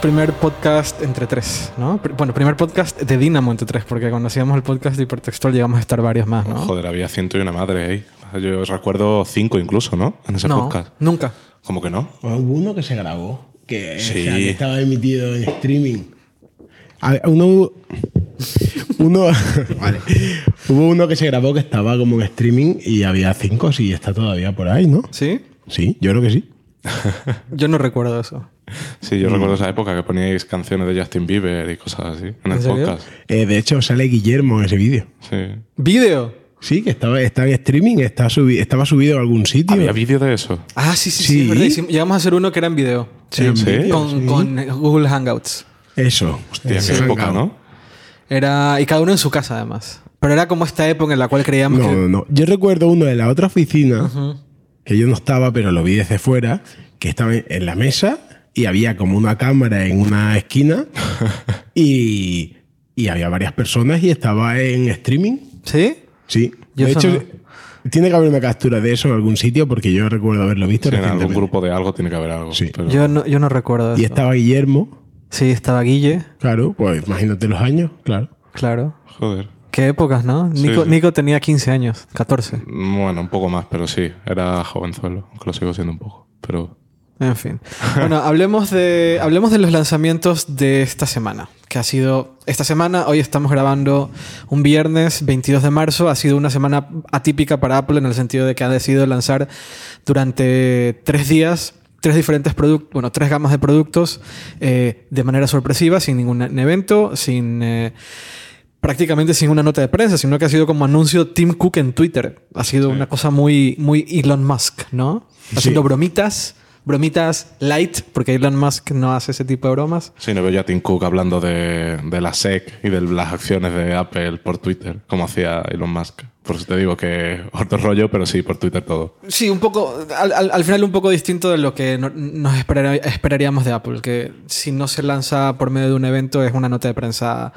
primer podcast entre tres, ¿no? Pr- Bueno, primer podcast de Dynamo entre tres, porque cuando hacíamos el podcast de hipertextual llegamos a estar varios más, ¿no? Joder, había ciento y una madre ahí. Yo recuerdo cinco incluso, ¿no? En ese no, podcast. nunca. ¿Cómo que no? Bueno, hubo uno que se grabó, que, Sí. o sea, que estaba emitido en streaming. A ver, uno, uno, vale. Hubo uno que se grabó que estaba como en streaming y había cinco, sí, está todavía por ahí, ¿no? ¿Sí? Sí, yo creo que sí. Yo no recuerdo eso. Sí, Mm. yo recuerdo esa época que poníais canciones de Justin Bieber y cosas así en el podcast. Eh, de hecho, sale Guillermo en ese vídeo. Sí. ¿Vídeo? Sí, que estaba, está en streaming, subi- estaba subido a algún sitio. ¿Había vídeo de eso? Ah, sí, sí, sí. Sí. Llegamos a hacer uno que era en video. Sí, en Sí. vídeo, Con, sí. con Google Hangouts. Eso. Hostia, qué época. ¿no? Era, y cada uno en su casa, además. Pero era como esta época en la cual creíamos No, que. no, no. Yo recuerdo uno de la otra oficina, que yo no estaba, pero lo vi desde fuera, que estaba en la mesa y había como una cámara en una esquina y, y había varias personas y estaba en streaming. ¿Sí? Sí. Yo de eso hecho, no. tiene que haber una captura de eso en algún sitio porque yo recuerdo haberlo visto Sí, en algún grupo de algo tiene que haber algo. Sí. pero- Yo no, yo no recuerdo eso. Y estaba Guillermo, Sí, estaba Guille, claro, pues imagínate los años, claro. claro. Joder. Qué épocas, ¿no? Sí, Nico, sí. Nico tenía 15 años, 14. Bueno, un poco más, pero sí. Era jovenzuelo, aunque lo sigo siendo un poco. Pero En fin. Bueno, hablemos de, hablemos de los lanzamientos de esta semana. Que ha sido esta semana, hoy estamos grabando un viernes 22 de marzo. Ha sido una semana atípica para Apple en el sentido de que ha decidido lanzar durante tres días tres diferentes productos, bueno, tres gamas de productos eh, de manera sorpresiva, sin ningún evento, sin. eh, prácticamente sin una nota de prensa, sino que ha sido como anuncio Tim Cook en Twitter. Ha sido una cosa muy, muy Elon Musk, ¿no? Haciendo bromitas, bromitas light, porque Elon Musk no hace ese tipo de bromas. sí, no veo ya a Tim Cook hablando de, de la SEC y de las acciones de Apple por Twitter, como hacía Elon Musk. Por eso te digo que otro rollo, pero sí, por Twitter todo. Sí, un poco, al, al- al final un poco distinto de lo que no- nos esperaríamos de Apple, que si no se lanza por medio de un evento es una nota de prensa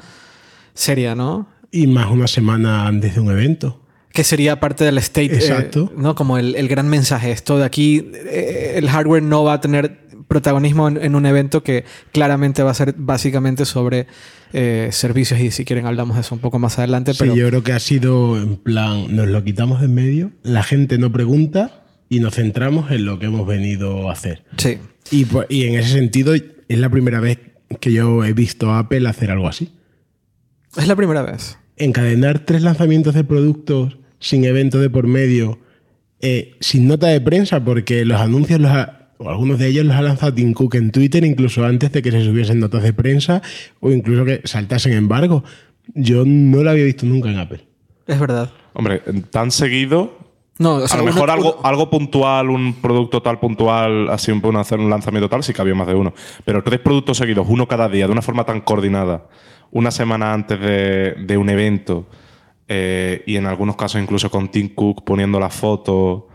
seria, ¿no? Y más una semana antes de un evento. Que sería parte del state, eh, Exacto. ¿no? Como el, el gran mensaje. Esto de aquí, eh, el hardware no va a tener protagonismo en, en un evento que claramente va a ser básicamente sobre eh, servicios y si quieren hablamos de eso un poco más adelante. Pero Sí, yo creo que ha sido en plan, nos lo quitamos de en medio, la gente no pregunta y nos centramos en lo que hemos venido a hacer. sí, Y, pues- y en ese sentido es la primera vez que yo he visto a Apple hacer algo así. es la primera vez. Encadenar tres lanzamientos de productos sin evento de por medio, eh, sin nota de prensa, porque los anuncios los ha- o algunos de ellos los ha lanzado Tim Cook en Twitter, incluso antes de que se subiesen notas de prensa o incluso que saltasen embargo. Yo no lo había visto nunca en Apple. Es verdad. Hombre, tan seguido. No, o sea, a lo mejor uno- algo, uno- algo puntual, un producto tal puntual, así un poco hacer un lanzamiento tal, sí que había más de uno. Pero tres productos seguidos, uno cada día, de una forma tan coordinada, una semana antes de, de un evento, eh, y en algunos casos incluso con Tim Cook poniendo la foto.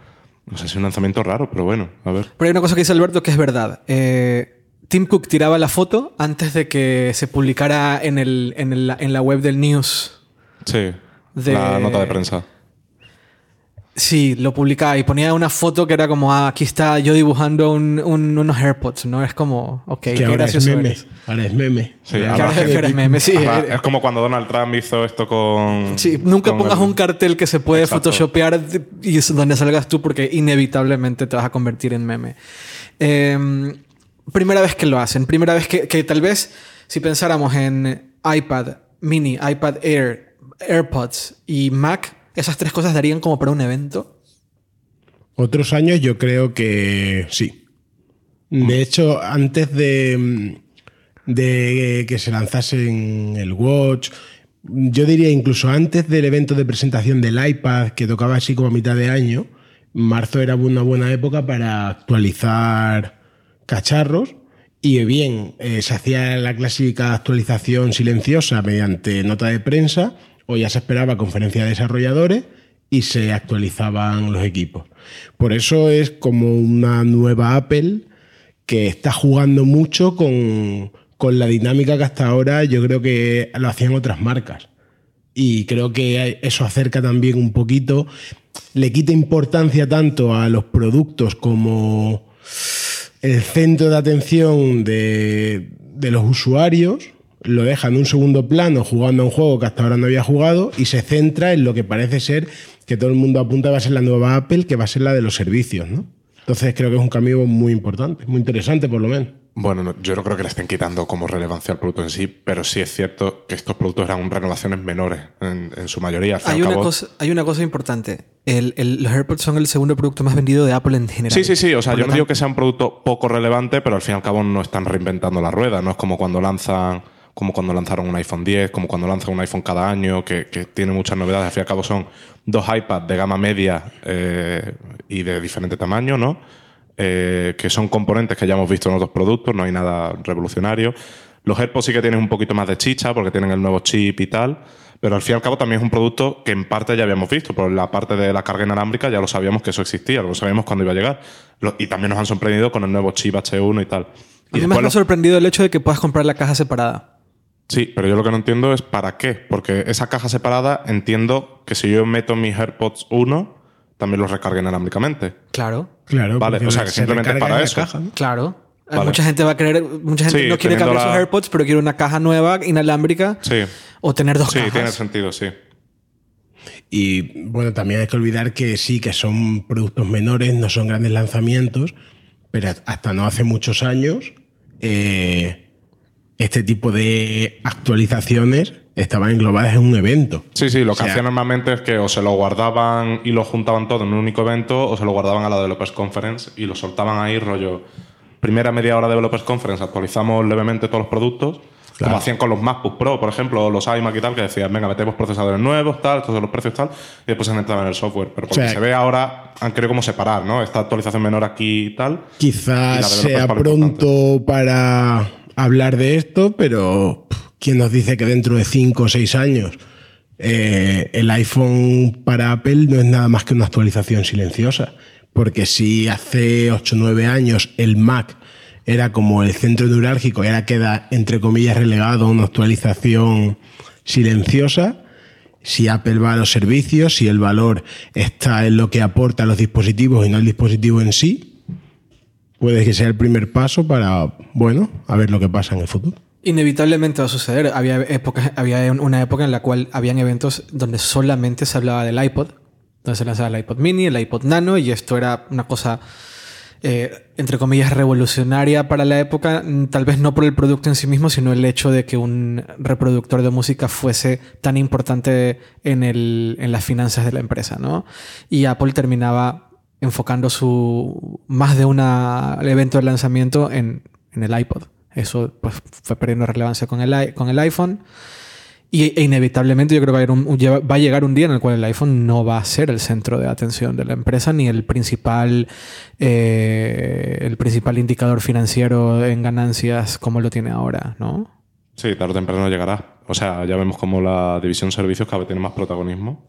No sé si es un lanzamiento raro, pero bueno, a ver. Pero hay una cosa que dice Alberto que es verdad. Eh, Tim Cook tiraba la foto antes de que se publicara en, el, en, el- en la web del news. Sí. De- La nota de prensa. Sí, lo publicaba y ponía una foto que era como, ah, aquí está yo dibujando un- un- unos AirPods, ¿no? Es como, ok, que qué ahora es gracioso meme. eres. Ahora es meme. Sí, ahora es- que eres meme, sí. Es como cuando Donald Trump hizo esto con. Sí, nunca con pongas el- un cartel que se puede Exacto. photoshopear y es donde salgas tú porque inevitablemente te vas a convertir en meme. Eh, primera vez que lo hacen, primera vez que, que tal vez si pensáramos en iPad mini, iPad Air, AirPods y Mac, esas tres cosas darían como para un evento. Otros años yo creo que sí. De hecho, antes de, de que se lanzasen el Watch, yo diría incluso antes del evento de presentación del iPad, que tocaba así como a mitad de año, marzo era una buena época para actualizar cacharros. Y bien, eh, se hacía la clásica actualización silenciosa mediante nota de prensa, o ya se esperaba conferencia de desarrolladores y se actualizaban los equipos. Por eso es como una nueva Apple que está jugando mucho con, con la dinámica que hasta ahora yo creo que lo hacían otras marcas. Y creo que eso acerca también un poquito, le quita importancia tanto a los productos como el centro de atención de, de los usuarios lo deja en un segundo plano jugando a un juego que hasta ahora no había jugado y se centra en lo que parece ser que todo el mundo apunta va a ser la nueva Apple, que va a ser la de los servicios, ¿no? Entonces creo que es un cambio muy importante, muy interesante por lo menos. Bueno, no, yo no creo que le estén quitando como relevancia al producto en sí, pero sí es cierto que estos productos eran renovaciones menores en, en su mayoría. Hay una, cabo- cosa, hay una cosa importante. El- el- los AirPods son el segundo producto más vendido de Apple en general. Sí, sí, sí. O sea, Por yo no digo que sea un producto poco relevante, pero al fin y al cabo no están reinventando la rueda. No es como cuando lanzan, como cuando lanzaron un iPhone 10, como cuando lanzan un iPhone cada año, que, que tiene muchas novedades. Al fin y al cabo son dos iPads de gama media eh, y de diferente tamaño, ¿no? Eh, que son componentes que ya hemos visto en otros productos, no hay nada revolucionario. Los AirPods sí que tienen un poquito más de chicha porque tienen el nuevo chip y tal. Pero al fin y al cabo también es un producto que en parte ya habíamos visto. Por la parte de la carga inalámbrica ya lo sabíamos que eso existía, lo sabíamos cuándo iba a llegar. Lo- y también nos han sorprendido con el nuevo chip H1 y tal. Y A mí me ha los- sorprendido el hecho de que puedas comprar la caja separada. Sí, pero yo lo que no entiendo es para qué. Porque esa caja separada entiendo que si yo meto mis AirPods 1, también los recargue inalámbricamente. Claro, Claro. Vale, o sea, que se simplemente recarga para eso. caja, ¿no? claro. Vale. Mucha gente va a querer, mucha gente Sí, no quiere cambiar sus la- AirPods, pero quiere una caja nueva, inalámbrica, Sí. o tener dos Sí, cajas. tiene sentido, sí. Y bueno, también hay que olvidar que sí, que son productos menores, no son grandes lanzamientos, pero hasta no hace muchos años eh, este tipo de actualizaciones estaban englobadas en un evento. Sí, sí, lo O que sea, hacían normalmente es que o se lo guardaban y lo juntaban todo en un único evento o se lo guardaban a la Developers Conference y lo soltaban ahí, rollo. Primera media hora de Developers Conference actualizamos levemente todos los productos, Claro. como hacían con los MacBook Pro, por ejemplo, o los iMac y tal, que decían, venga, metemos procesadores nuevos, tal, estos son los precios, tal, y después se entraban en el software. Pero por lo O sea, que se ve ahora, han querido como separar, ¿no? Esta actualización menor aquí y tal. Quizás sea pronto para hablar de esto, pero ¿quién nos dice que dentro de 5 o 6 años eh, el iPhone para Apple no es nada más que una actualización silenciosa? Porque si hace 8 o 9 años el Mac era como el centro neurálgico y ahora queda, entre comillas, relegado a una actualización silenciosa, si Apple va a los servicios, si el valor está en lo que aporta a los dispositivos y no el dispositivo en sí, puede que sea el primer paso para, bueno, a ver lo que pasa en el futuro. Inevitablemente va a suceder. Había, épocas, había una época en la cual habían eventos donde solamente se hablaba del iPod. Donde se lanzaba el iPod mini, el iPod nano, y esto era una cosa, eh, entre comillas, revolucionaria para la época. Mm, Tal vez no por el producto en sí mismo, sino el hecho de que un reproductor de música fuese tan importante en, el, en las finanzas de la empresa, ¿no? Y Apple terminaba enfocando su más de un evento de lanzamiento en, en el iPod. Eso pues, fue perdiendo relevancia con el, con el iPhone. Y e inevitablemente yo creo que va a, haber un- va a llegar un día en el cual el iPhone no va a ser el centro de atención de la empresa ni el principal, eh, el principal indicador financiero en ganancias como lo tiene ahora, ¿no? Sí, tarde o temprano llegará. O sea, ya vemos como la división servicios cada vez tiene más protagonismo.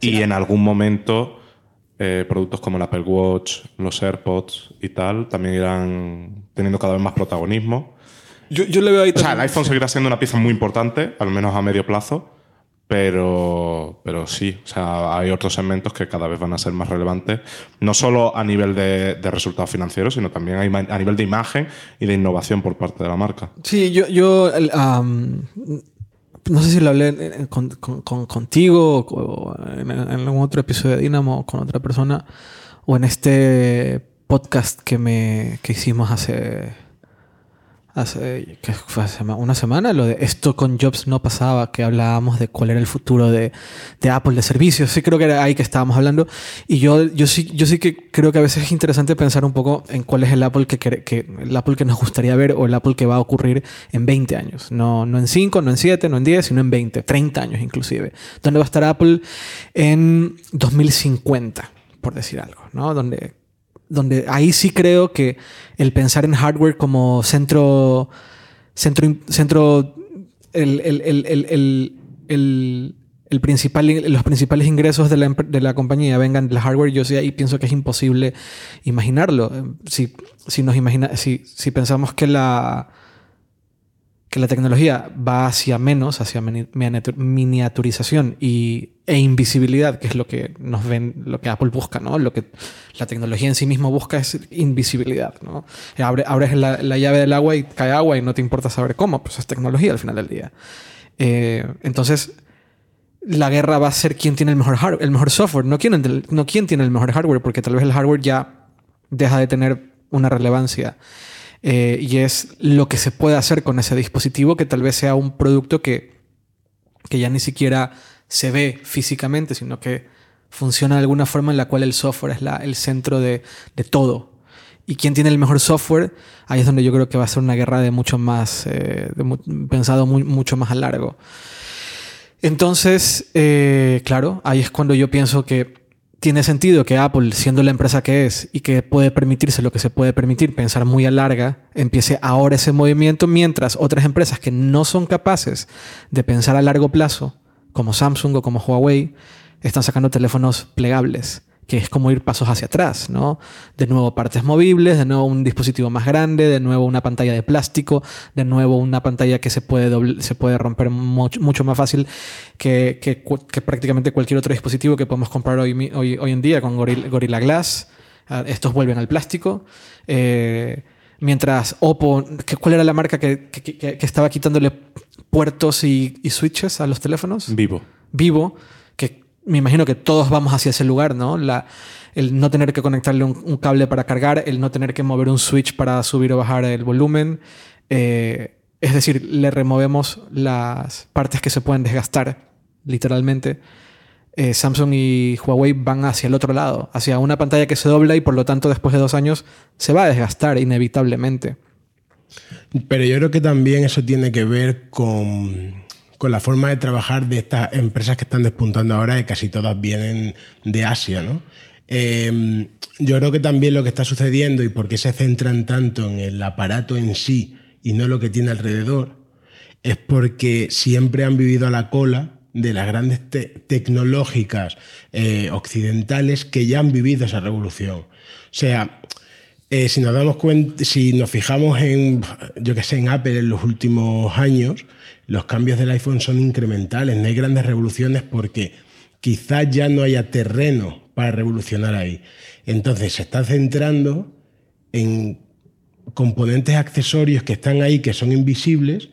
y en algún momento eh, productos como el Apple Watch, los AirPods y tal también irán teniendo cada vez más protagonismo. Yo, yo le veo ahí O sea, el iPhone seguirá siendo una pieza muy importante, al menos a medio plazo, pero, pero sí, o sea, hay otros segmentos que cada vez van a ser más relevantes, no solo a nivel de, de resultados financieros, sino también a nivel de imagen y de innovación por parte de la marca. Sí, yo, yo no sé si lo hablé con- contigo o en, en algún otro episodio de Dynamo o con otra persona o en este podcast que me que hicimos hace hace ¿qué fue hace una semana lo de esto con Jobs no pasaba que hablábamos de cuál era el futuro de, de Apple de servicios. Sí creo que era ahí que estábamos hablando. Y yo yo sí yo sí que creo que a veces es interesante pensar un poco en cuál es el Apple que, que el Apple que nos gustaría ver o el Apple que va a ocurrir en 20 años. No no en 5 no en 7 no en 10 sino en 20 30 años inclusive. Dónde va a estar Apple en 2050 por decir algo no donde donde ahí sí creo que el pensar en hardware como centro, centro, centro, el, el, el, el, el, el- principal, los principales ingresos de la, de la compañía vengan del hardware, yo sí ahí pienso que es imposible imaginarlo. Si, si nos imagina, si, si pensamos que la que la tecnología va hacia menos, hacia miniaturización y, e invisibilidad, que es lo que nos ven, lo que Apple busca, ¿no? Lo que la tecnología en sí misma busca es invisibilidad, ¿no? abres la, llave del agua y cae agua y no te importa saber cómo, pues es tecnología al final del día. Eh, entonces, la guerra va a ser quién tiene el mejor, hardware, el mejor software, no quién, no quién tiene el mejor hardware, porque tal vez el hardware ya deja de tener una relevancia. Eh, y es lo que se puede hacer con ese dispositivo que tal vez sea un producto que, que ya ni siquiera se ve físicamente, sino que funciona de alguna forma en la cual el software es el centro de, de, todo. Y quien tiene el mejor software, ahí es donde yo creo que va a ser una guerra de mucho más, eh, pensado mucho más a largo. Entonces, eh, claro, ahí es cuando yo pienso que tiene sentido que Apple, siendo la empresa que es y que puede permitirse lo que se puede permitir, pensar muy a larga, empiece ahora ese movimiento, mientras otras empresas que no son capaces de pensar a largo plazo, como Samsung o como Huawei, están sacando teléfonos plegables que es como ir pasos hacia atrás, ¿no? De nuevo partes movibles, de nuevo un dispositivo más grande, de nuevo una pantalla de plástico, de nuevo una pantalla que se puede, se puede romper mucho, más fácil que, que, prácticamente cualquier otro dispositivo que podemos comprar hoy, hoy, hoy en día con Gorilla, Glass. Ah, estos vuelven al plástico. Eh, mientras Oppo, ¿cuál era la marca que, que estaba quitándole puertos y, y switches a los teléfonos? Vivo. Vivo me imagino que todos vamos hacia ese lugar, ¿no? El no tener que conectarle un, cable para cargar, el no tener que mover un switch para subir o bajar el volumen. Eh, es decir, le removemos las partes que se pueden desgastar, literalmente. Eh, Samsung y Huawei van hacia el otro lado, hacia una pantalla que se dobla y por lo tanto después de dos años se va a desgastar inevitablemente. Pero yo creo que también eso tiene que ver con con la forma de trabajar de estas empresas que están despuntando ahora, que casi todas vienen de Asia, ¿no? Eh, yo creo que también lo que está sucediendo y por qué se centran tanto en el aparato en sí y no lo que tiene alrededor, es porque siempre han vivido a la cola de las grandes tecnológicas eh, occidentales que ya han vivido esa revolución. O sea, eh, si nos damos cuenta, si nos fijamos en, yo que sé, en Apple en los últimos años, los cambios del iPhone son incrementales, no hay grandes revoluciones porque quizás ya no haya terreno para revolucionar ahí. Entonces se está centrando en componentes accesorios que están ahí, que son invisibles,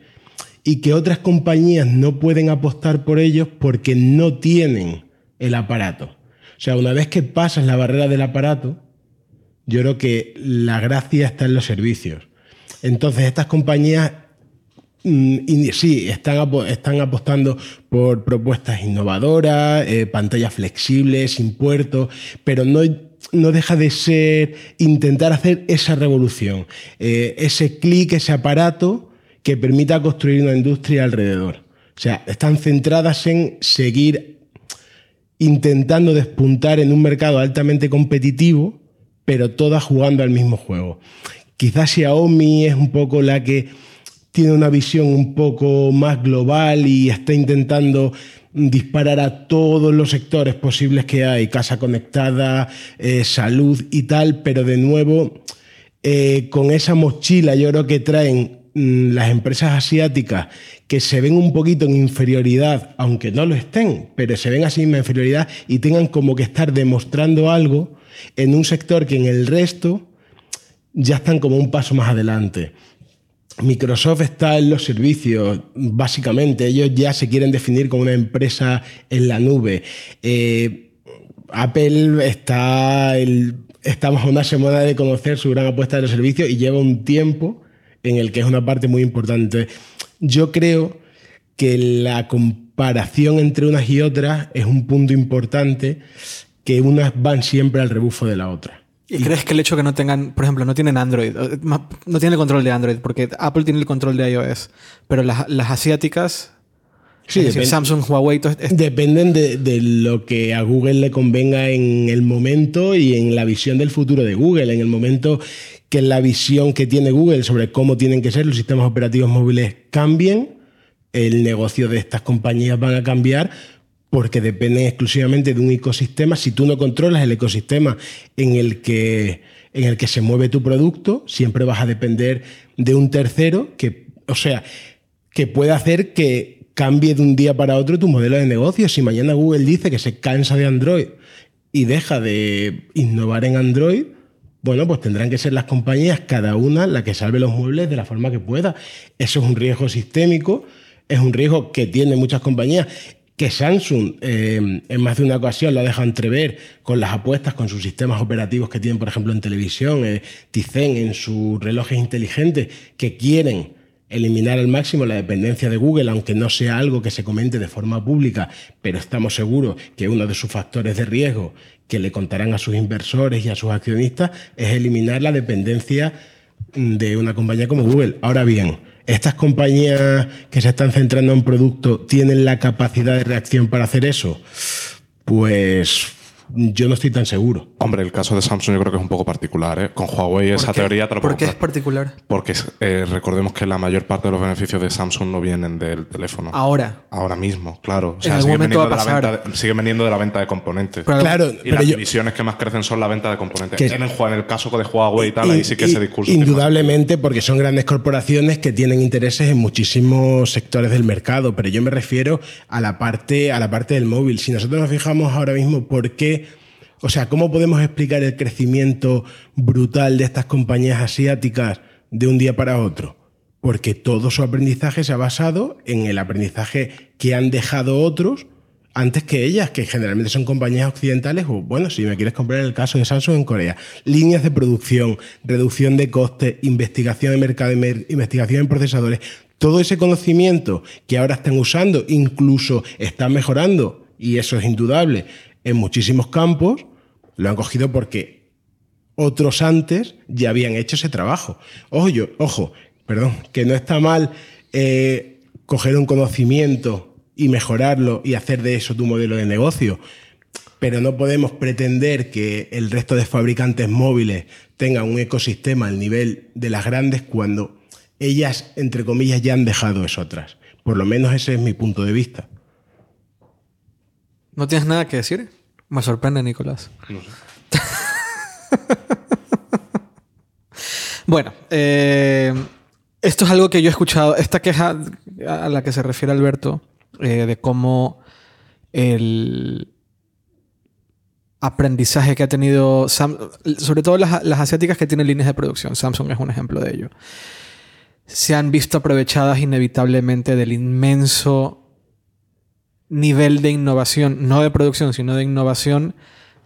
y que otras compañías no pueden apostar por ellos porque no tienen el aparato. O sea, una vez que pasas la barrera del aparato, yo creo que la gracia está en los servicios. Entonces, estas compañías sí, están, están apostando por propuestas innovadoras, eh, pantallas flexibles, sin puertos, pero no, no deja de ser intentar hacer esa revolución, eh, ese clic, ese aparato que permita construir una industria alrededor. O sea, están centradas en seguir intentando despuntar en un mercado altamente competitivo, pero todas jugando al mismo juego. Quizás Xiaomi es un poco la que tiene una visión un poco más global y está intentando disparar a todos los sectores posibles que hay, casa conectada, eh, salud y tal, pero de nuevo, eh, con esa mochila yo creo que traen mm, las empresas asiáticas que se ven un poquito en inferioridad, aunque no lo estén, pero se ven así en inferioridad y tengan como que estar demostrando algo en un sector que en el resto ya están como un paso más adelante. Microsoft está en los servicios, básicamente. Ellos ya se quieren definir como una empresa en la nube. Eh, Apple está, estamos a una semana de conocer su gran apuesta de los servicios y lleva un tiempo en el que es una parte muy importante. Yo creo que la comparación entre unas y otras es un punto importante, que unas van siempre al rebufo de la otra. ¿Y crees que el hecho que no tengan, por ejemplo, no tienen Android, no tienen el control de Android, porque Apple tiene el control de iOS, pero las, asiáticas, sí, Samsung, Huawei, dependen de, de, lo que a Google le convenga en el momento y en la visión del futuro de Google, en el momento que la visión que tiene Google sobre cómo tienen que ser los sistemas operativos móviles cambien, el negocio de estas compañías van a cambiar porque dependen exclusivamente de un ecosistema. Si tú no controlas el ecosistema en el que, en el que se mueve tu producto, siempre vas a depender de un tercero que, o sea, que puede hacer que cambie de un día para otro tu modelo de negocio. Si mañana Google dice que se cansa de Android y deja de innovar en Android, bueno, pues tendrán que ser las compañías, cada una, la que salve los muebles de la forma que pueda. Eso es un riesgo sistémico, es un riesgo que tienen muchas compañías que Samsung eh, en más de una ocasión lo ha dejado entrever con las apuestas, con sus sistemas operativos que tienen, por ejemplo, en televisión, eh, Tizen en sus relojes inteligentes, que quieren eliminar al máximo la dependencia de Google, aunque no sea algo que se comente de forma pública, pero estamos seguros que uno de sus factores de riesgo que le contarán a sus inversores y a sus accionistas es eliminar la dependencia de una compañía como Google. Ahora bien, ¿estas compañías que se están centrando en producto tienen la capacidad de reacción para hacer eso? Pues yo no estoy tan seguro. Hombre, el caso de Samsung yo creo que es un poco particular. ¿eh? Con Huawei esa teoría te lo ¿Por qué es particular? Porque eh, recordemos que la mayor parte de los beneficios de Samsung no vienen del teléfono. Ahora. Ahora mismo, claro. O sea, En algún siguen va a de la pasar. venta de- siguen vendiendo de la venta de componentes. Pero- Claro, y pero las yo, divisiones que más crecen son la venta de componentes. Que- en, el, en el caso de Huawei y tal, ahí sí que ese discurso. Indudablemente, porque son grandes corporaciones que tienen intereses en muchísimos sectores del mercado, pero yo me refiero a la parte, a la parte del móvil. Si nosotros nos fijamos ahora mismo por qué, o sea, cómo podemos explicar el crecimiento brutal de estas compañías asiáticas de un día para otro. Porque todo su aprendizaje se ha basado en el aprendizaje que han dejado otros antes que ellas, que generalmente son compañías occidentales, o bueno, si me quieres comprar el caso de Samsung en Corea, líneas de producción, reducción de costes, investigación de mercado, investigación en procesadores, todo ese conocimiento que ahora están usando, incluso están mejorando, y eso es indudable, en muchísimos campos, lo han cogido porque otros antes ya habían hecho ese trabajo. Ojo, ojo perdón, que no está mal eh, coger un conocimiento y mejorarlo y hacer de eso tu modelo de negocio. Pero no podemos pretender que el resto de fabricantes móviles tengan un ecosistema al nivel de las grandes cuando ellas, entre comillas, ya han dejado eso atrás. Por lo menos ese es mi punto de vista. ¿No tienes nada que decir? Me sorprende, Nicolás. No sé. Bueno, eh, esto es algo que yo he escuchado. Esta queja a la que se refiere Alberto, eh, de cómo el aprendizaje que ha tenido, Sam- sobre todo las, las asiáticas que tienen líneas de producción, Samsung es un ejemplo de ello, se han visto aprovechadas inevitablemente del inmenso nivel de innovación, no de producción, sino de innovación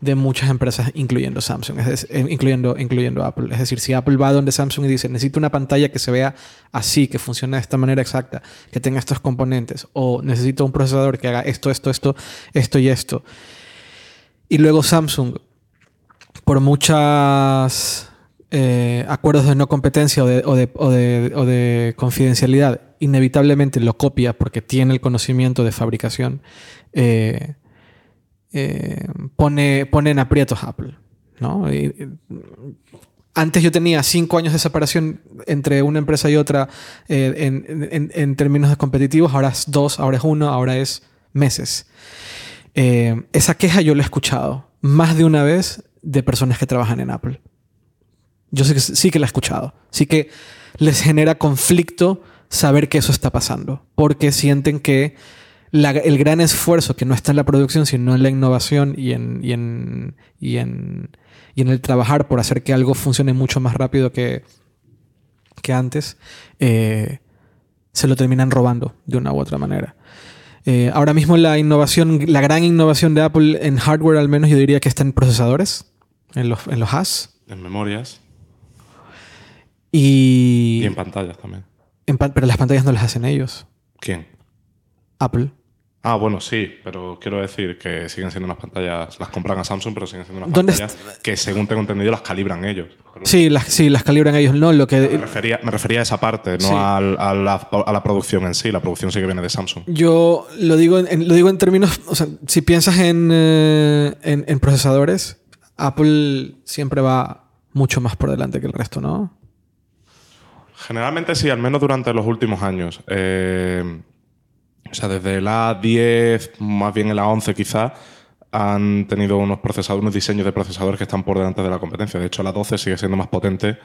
de muchas empresas, incluyendo Samsung, eh, incluyendo, incluyendo Apple. Es decir, si Apple va donde Samsung y dice, necesito una pantalla que se vea así, que funcione de esta manera exacta, que tenga estos componentes, o necesito un procesador que haga esto, esto, esto, esto y esto. Y luego Samsung, por muchos acuerdos de no competencia o de, confidencialidad, inevitablemente lo copia porque tiene el conocimiento de fabricación. eh, eh, pone, en aprietos Apple. ¿no? Antes yo tenía cinco años de separación entre una empresa y otra eh, en, términos de competitivos, ahora es dos, ahora es uno, ahora es meses. Eh, esa queja yo la he escuchado más de una vez de personas que trabajan en Apple. Yo sé que, sí que la he escuchado. Sí que les genera conflicto saber que eso está pasando, porque sienten que el gran esfuerzo que no está en la producción, sino en la innovación y en, el trabajar por hacer que algo funcione mucho más rápido que, que antes, eh, se lo terminan robando de una u otra manera. Eh, ahora mismo la innovación, la gran innovación de Apple en hardware al menos yo diría que está en procesadores, en los, en los HAS. En memorias Y, y en pantallas también. en pero las pantallas no las hacen ellos. ¿Quién? Apple. Ah, bueno, sí, pero quiero decir que siguen siendo unas pantallas, las compran a Samsung, pero siguen siendo unas ¿Dónde pantallas que según tengo entendido las calibran ellos. Sí, las, sí, las calibran ellos. No, lo Me que refería, me refería a esa parte, no Sí. al- a, la, a la producción en sí. La producción sí que viene de Samsung. yo lo digo en, lo digo en términos, o sea, si piensas en, eh, en, en procesadores, Apple siempre va mucho más por delante que el resto, ¿no? Generalmente sí, al menos durante los últimos años. Eh, o sea, desde la 10, más bien en la 11 quizá, han tenido unos procesadores, unos diseños de procesadores que están por delante de la competencia. De hecho, la 12 sigue siendo más potente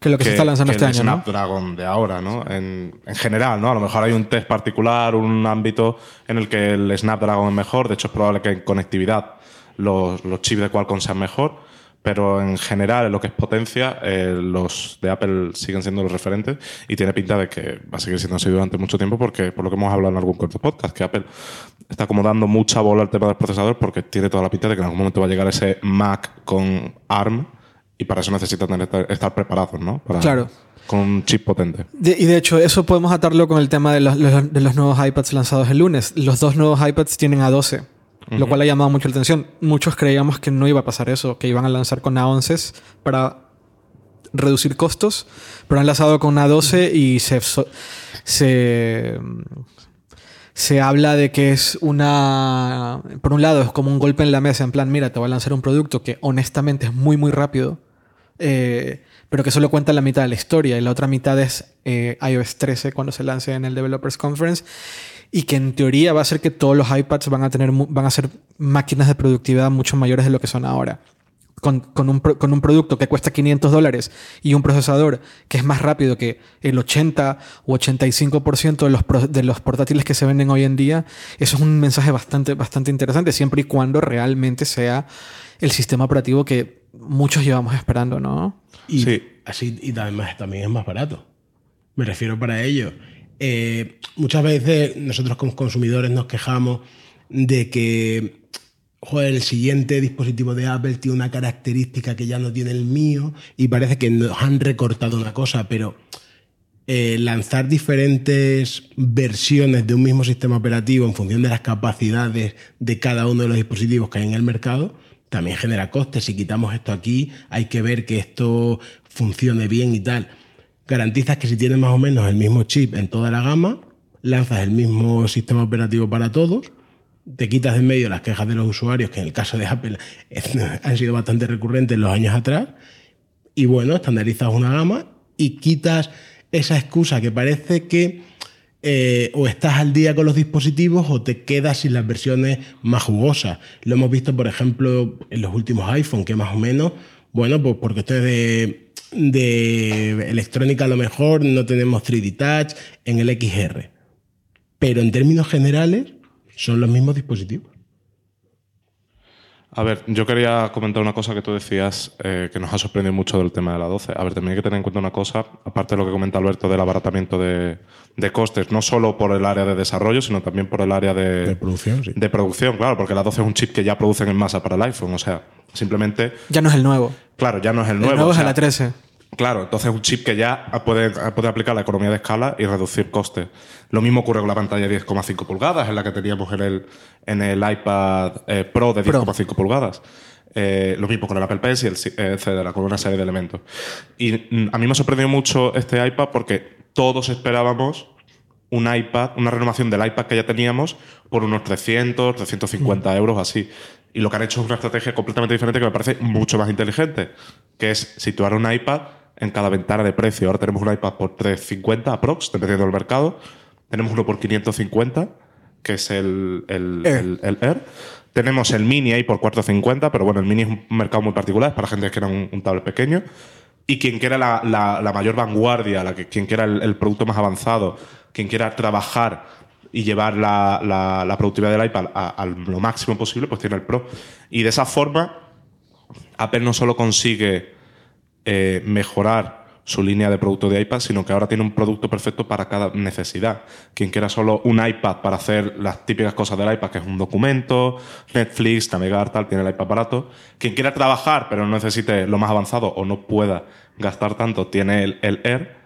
Que lo que se está lanzando este el año, ¿no? Snapdragon de ahora, ¿no? En, en general, ¿no? A lo mejor hay un test particular, un ámbito en el que el Snapdragon es mejor. De hecho, es probable que en conectividad los, los chips de Qualcomm sean mejor. Pero en general, en lo que es potencia, eh, los de Apple siguen siendo los referentes y tiene pinta de que va a seguir siendo así durante mucho tiempo porque, por lo que hemos hablado en algún corto podcast, que Apple está como dando mucha bola al tema del procesador porque tiene toda la pinta de que en algún momento va a llegar ese Mac con ARM y para eso necesitan tener- estar preparados, ¿no? Para- Claro. Con un chip potente. De- y de hecho, eso podemos atarlo con el tema de los, los- de los nuevos iPads lanzados el lunes. Los dos nuevos iPads tienen A12, lo cual ha llamado mucho la atención. Muchos creíamos que no iba a pasar eso, que iban a lanzar con A11 para reducir costos, pero han lanzado con A12 y se, se, se habla de que es una... Por un lado, es como un golpe en la mesa, en plan, mira, te voy a lanzar un producto que honestamente es muy, muy rápido, eh, pero que solo cuenta la mitad de la historia y la otra mitad es eh, iOS 13 cuando se lance en el Developers Conference y que en teoría va a hacer que todos los iPads van a tener van a ser máquinas de productividad mucho mayores de lo que son ahora. Con, con un, con un producto que cuesta 500 dólares y un procesador que es más rápido que el 80 o 85% de los, pro- de los portátiles que se venden hoy en día, eso es un mensaje bastante, bastante interesante, siempre y cuando realmente sea el sistema operativo que muchos llevamos esperando, ¿no? Y Sí. así y además también es más barato. Me refiero para ello. Eh, muchas veces nosotros como consumidores nos quejamos de que el siguiente dispositivo de Apple tiene una característica que ya no tiene el mío y parece que nos han recortado una cosa, pero eh, lanzar diferentes versiones de un mismo sistema operativo en función de las capacidades de cada uno de los dispositivos que hay en el mercado también genera costes. Si quitamos esto aquí, hay que ver que esto funcione bien y tal. Garantizas que si tienes más o menos el mismo chip en toda la gama, lanzas el mismo sistema operativo para todos, te quitas de en medio las quejas de los usuarios, que en el caso de Apple han sido bastante recurrentes en los años atrás, y bueno, estandarizas una gama y quitas esa excusa que parece que eh, o estás al día con los dispositivos o te quedas sin las versiones más jugosas. Lo hemos visto, por ejemplo, en los últimos iPhone, que más o menos, bueno, pues porque esto es de, de electrónica a lo mejor no tenemos 3D Touch en el XR. Pero en términos generales son los mismos dispositivos. A ver, yo quería comentar una cosa que tú decías eh, que nos ha sorprendido mucho del tema de la 12. A ver, también hay que tener en cuenta una cosa, aparte de lo que comenta Alberto del abaratamiento de, de costes, no solo por el área de desarrollo, sino también por el área de, De producción, sí. de producción, claro, porque la 12 es un chip que ya producen en masa para el iPhone. O sea, simplemente, Ya no es el nuevo. claro, ya no es el nuevo. el nuevo o es sea, el A13. Claro, entonces es un chip que ya puede, puede aplicar la economía de escala y reducir costes. Lo mismo ocurre con la pantalla de 10,5 pulgadas, en la que teníamos en el, en el iPad eh, Pro de Pro. 10,5 pulgadas. Eh, lo mismo con el Apple Pencil, sí, eh, etcétera, con una serie de elementos. Y mm, a mí me sorprendió mucho este iPad porque todos esperábamos un iPad, una renovación del iPad que ya teníamos por unos 300, 350 euros así. Y lo que han hecho es una estrategia completamente diferente que me parece mucho más inteligente, que es situar un iPad en cada ventana de precio. Ahora tenemos un iPad por 350 aprox, dependiendo del mercado. Tenemos uno por 550, que es el, el, Air. el- el Air. Tenemos el Mini ahí por 450, pero bueno, el Mini es un mercado muy particular, es para gente que quiera un, un tablet pequeño. Y quien quiera la, la- la mayor vanguardia, la que, quien quiera el, producto más avanzado, quien quiera trabajar y llevar la, la- la productividad del iPad a, a lo máximo posible, pues tiene el Pro. Y de esa forma, Apple no solo consigue eh, mejorar su línea de producto de iPad, sino que ahora tiene un producto perfecto para cada necesidad. Quien quiera solo un iPad para hacer las típicas cosas del iPad, que es un documento, Netflix, navegar, tal, tiene el iPad barato. Quien quiera trabajar, pero no necesite lo más avanzado o no pueda gastar tanto, tiene el, Air.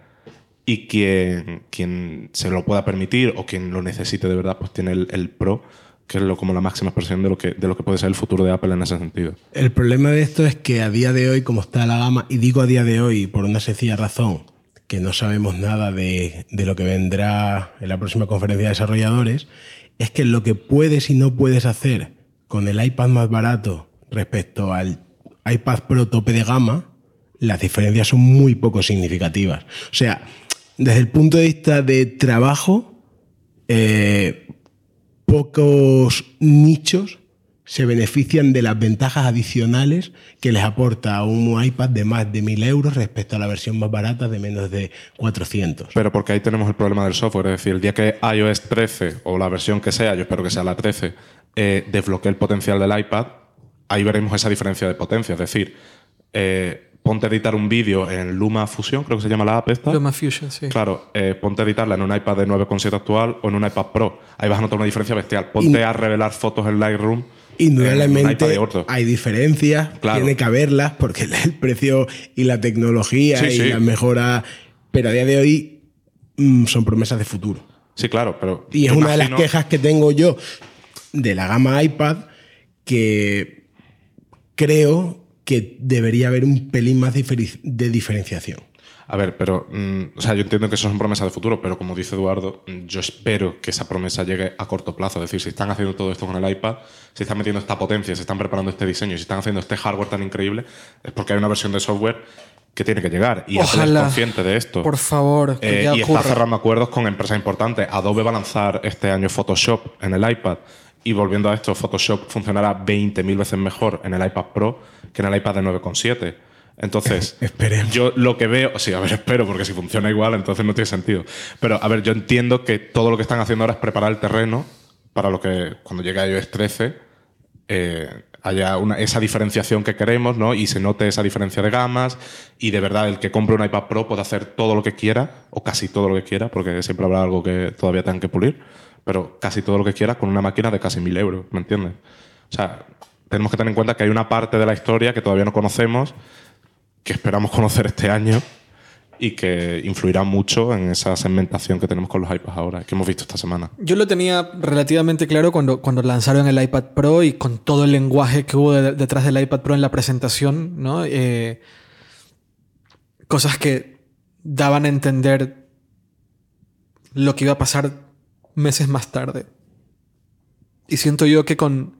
Y quien, quien se lo pueda permitir o quien lo necesite de verdad, pues tiene el Pro, que es como la máxima expresión de lo, que, de lo que puede ser el futuro de Apple en ese sentido. El problema de esto es que a día de hoy, como está la gama, y digo a día de hoy por una sencilla razón, que no sabemos nada de, de lo que vendrá en la próxima conferencia de desarrolladores, es que lo que puedes y no puedes hacer con el iPad más barato respecto al iPad Pro tope de gama, las diferencias son muy poco significativas. O sea, desde el punto de vista de trabajo, eh, pocos nichos se benefician de las ventajas adicionales que les aporta un iPad de más de 1000 euros respecto a la versión más barata de menos de 400. Pero porque ahí tenemos el problema del software. Es decir, el día que iOS 13 o la versión que sea, yo espero que sea la 13, eh, desbloquee el potencial del iPad, ahí veremos esa diferencia de potencia. Es decir, eh, ponte a editar un vídeo en Luma Fusion, creo que se llama la app esta. Luma Fusion, sí. Claro, eh, ponte a editarla en un iPad de 9,7 actual o en un iPad Pro. Ahí vas a notar una diferencia bestial. Ponte a revelar fotos en Lightroom. Indudablemente hay diferencias, tiene que haberlas porque el precio y la tecnología y las mejoras, pero a día de hoy mm, son promesas de futuro. Sí, claro, pero... Y es una de las quejas que tengo yo de la gama iPad que creo que debería haber un pelín más de diferenciación. A ver, pero, mm, o sea, yo entiendo que eso son promesas de futuro, pero como dice Eduardo, mm, yo espero que esa promesa llegue a corto plazo. Es decir, si están haciendo todo esto con el iPad, si están metiendo esta potencia, si están preparando este diseño, si están haciendo este hardware tan increíble, es porque hay una versión de software que tiene que llegar. Y Apple es consciente de esto. Por favor. Eh, y está cerrando acuerdos con empresas importantes. Adobe va a lanzar este año Photoshop en el iPad. Y volviendo a esto, Photoshop funcionará 20.000 veces mejor en el iPad Pro que en el iPad de 9,7. Entonces, yo lo que veo, sí, a ver, espero, porque si funciona igual, entonces no tiene sentido. Pero, a ver, yo entiendo que todo lo que están haciendo ahora es preparar el terreno para lo que cuando llegue a iOS 13 eh, haya una, esa diferenciación que queremos, ¿no? Y se note esa diferencia de gamas y de verdad el que compre un iPad Pro puede hacer todo lo que quiera, o casi todo lo que quiera, porque siempre habrá algo que todavía tengan que pulir, pero casi todo lo que quiera con una máquina de casi mil euros, ¿me entiendes? O sea, tenemos que tener en cuenta que hay una parte de la historia que todavía no conocemos que esperamos conocer este año y que influirá mucho en esa segmentación que tenemos con los iPads ahora, que hemos visto esta semana. Yo lo tenía relativamente claro cuando, cuando lanzaron el iPad Pro y con todo el lenguaje que hubo detrás del iPad Pro en la presentación, ¿no? Eh, cosas que daban a entender lo que iba a pasar meses más tarde. Y siento yo que con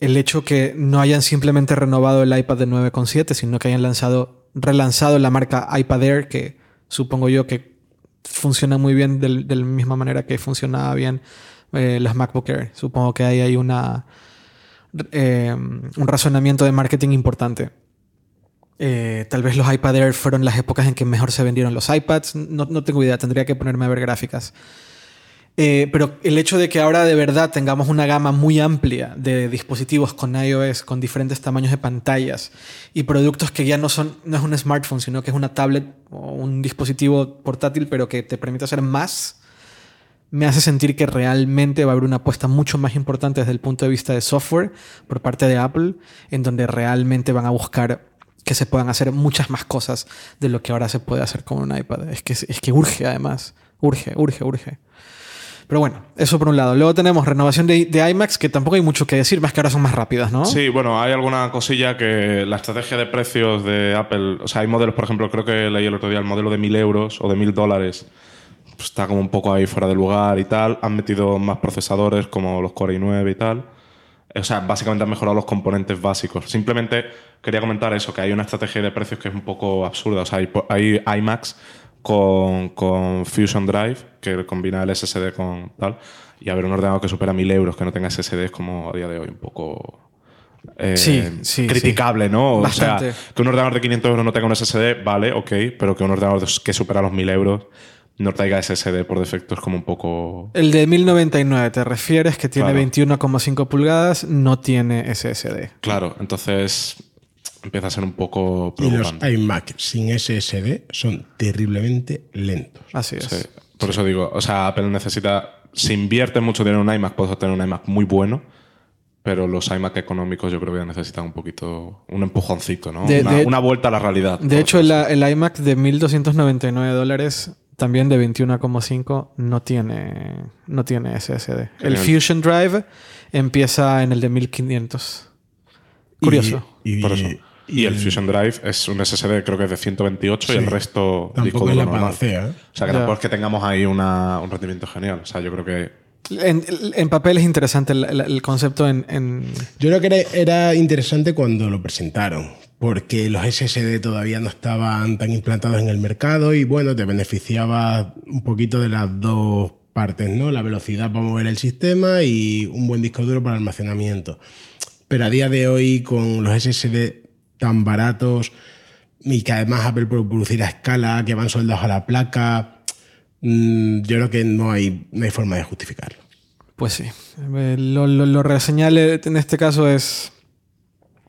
el hecho que no hayan simplemente renovado el iPad de 9,7, sino que hayan lanzado, relanzado la marca iPad Air, que supongo yo que funciona muy bien de, la misma manera que funcionaba bien eh, las MacBook Air. Supongo que ahí hay una, eh, un razonamiento de marketing importante. Eh, tal vez los iPad Air fueron las épocas en que mejor se vendieron los iPads. No, no tengo idea, tendría que ponerme a ver gráficas. Eh, pero el hecho de que ahora de verdad tengamos una gama muy amplia de dispositivos con iOS, con diferentes tamaños de pantallas y productos que ya no son, no es un smartphone, sino que es una tablet o un dispositivo portátil, pero que te permite hacer más, me hace sentir que realmente va a haber una apuesta mucho más importante desde el punto de vista de software por parte de Apple, en donde realmente van a buscar que se puedan hacer muchas más cosas de lo que ahora se puede hacer con un iPad. Es que, es que urge además, urge, urge, urge. Pero bueno, eso por un lado. Luego tenemos renovación de, de, IMAX, que tampoco hay mucho que decir, más que ahora son más rápidas, ¿no? Sí, bueno, hay alguna cosilla que la estrategia de precios de Apple, o sea, hay modelos, por ejemplo, creo que leí el otro día el modelo de 1000 euros o de 1000 dólares, pues está como un poco ahí fuera de lugar y tal. Han metido más procesadores como los Core i9 y tal. O sea, básicamente han mejorado los componentes básicos. Simplemente quería comentar eso, que hay una estrategia de precios que es un poco absurda. O sea, hay, hay IMAX con, Fusion Drive, que combina el SSD con tal, y a ver un ordenador que supera 1000 euros que no tenga SSD es como a día de hoy un poco eh, sí, criticable, ¿no? O sea, que un ordenador de 500 euros no tenga un SSD, vale, ok, pero que un ordenador que supera los 1000 euros no traiga SSD por defecto es como un poco... El de 1099, ¿te refieres? Que tiene 21,5 pulgadas, no tiene SSD. Claro, entonces empieza a ser un poco preocupante. Y los iMac sin SSD son terriblemente lentos. Así es. Por eso digo, o sea, Apple necesita, si invierte mucho dinero en un iMac, puedes obtener un iMac muy bueno, pero los iMac económicos yo creo que necesitan un poquito, un empujoncito, ¿no? una, vuelta a la realidad. De hecho, el, el, iMac de 1.299 dólares, también de 21,5, no tiene, no tiene SSD. El Fusion Drive empieza en el de 1.500. Curioso. Y, Por eso. Y, el Fusion Drive es un SSD, creo que es de 128 y el resto disco duro normal. ¿eh? O sea, que tampoco es que tengamos ahí un rendimiento genial. O sea, yo creo que. En, papel es interesante el, concepto en, Yo creo que era, interesante cuando lo presentaron, porque los SSD todavía no estaban tan implantados en el mercado y bueno, te beneficiaba un poquito de las dos partes, ¿no? La velocidad para mover el sistema y un buen disco duro para almacenamiento. Pero a día de hoy, con los SSD tan baratos y que además Apple puede producir a escala, que van soldados a la placa, yo creo que no hay, no hay forma de justificarlo. Pues sí. Eh, Lo, lo, lo reseñable en este caso es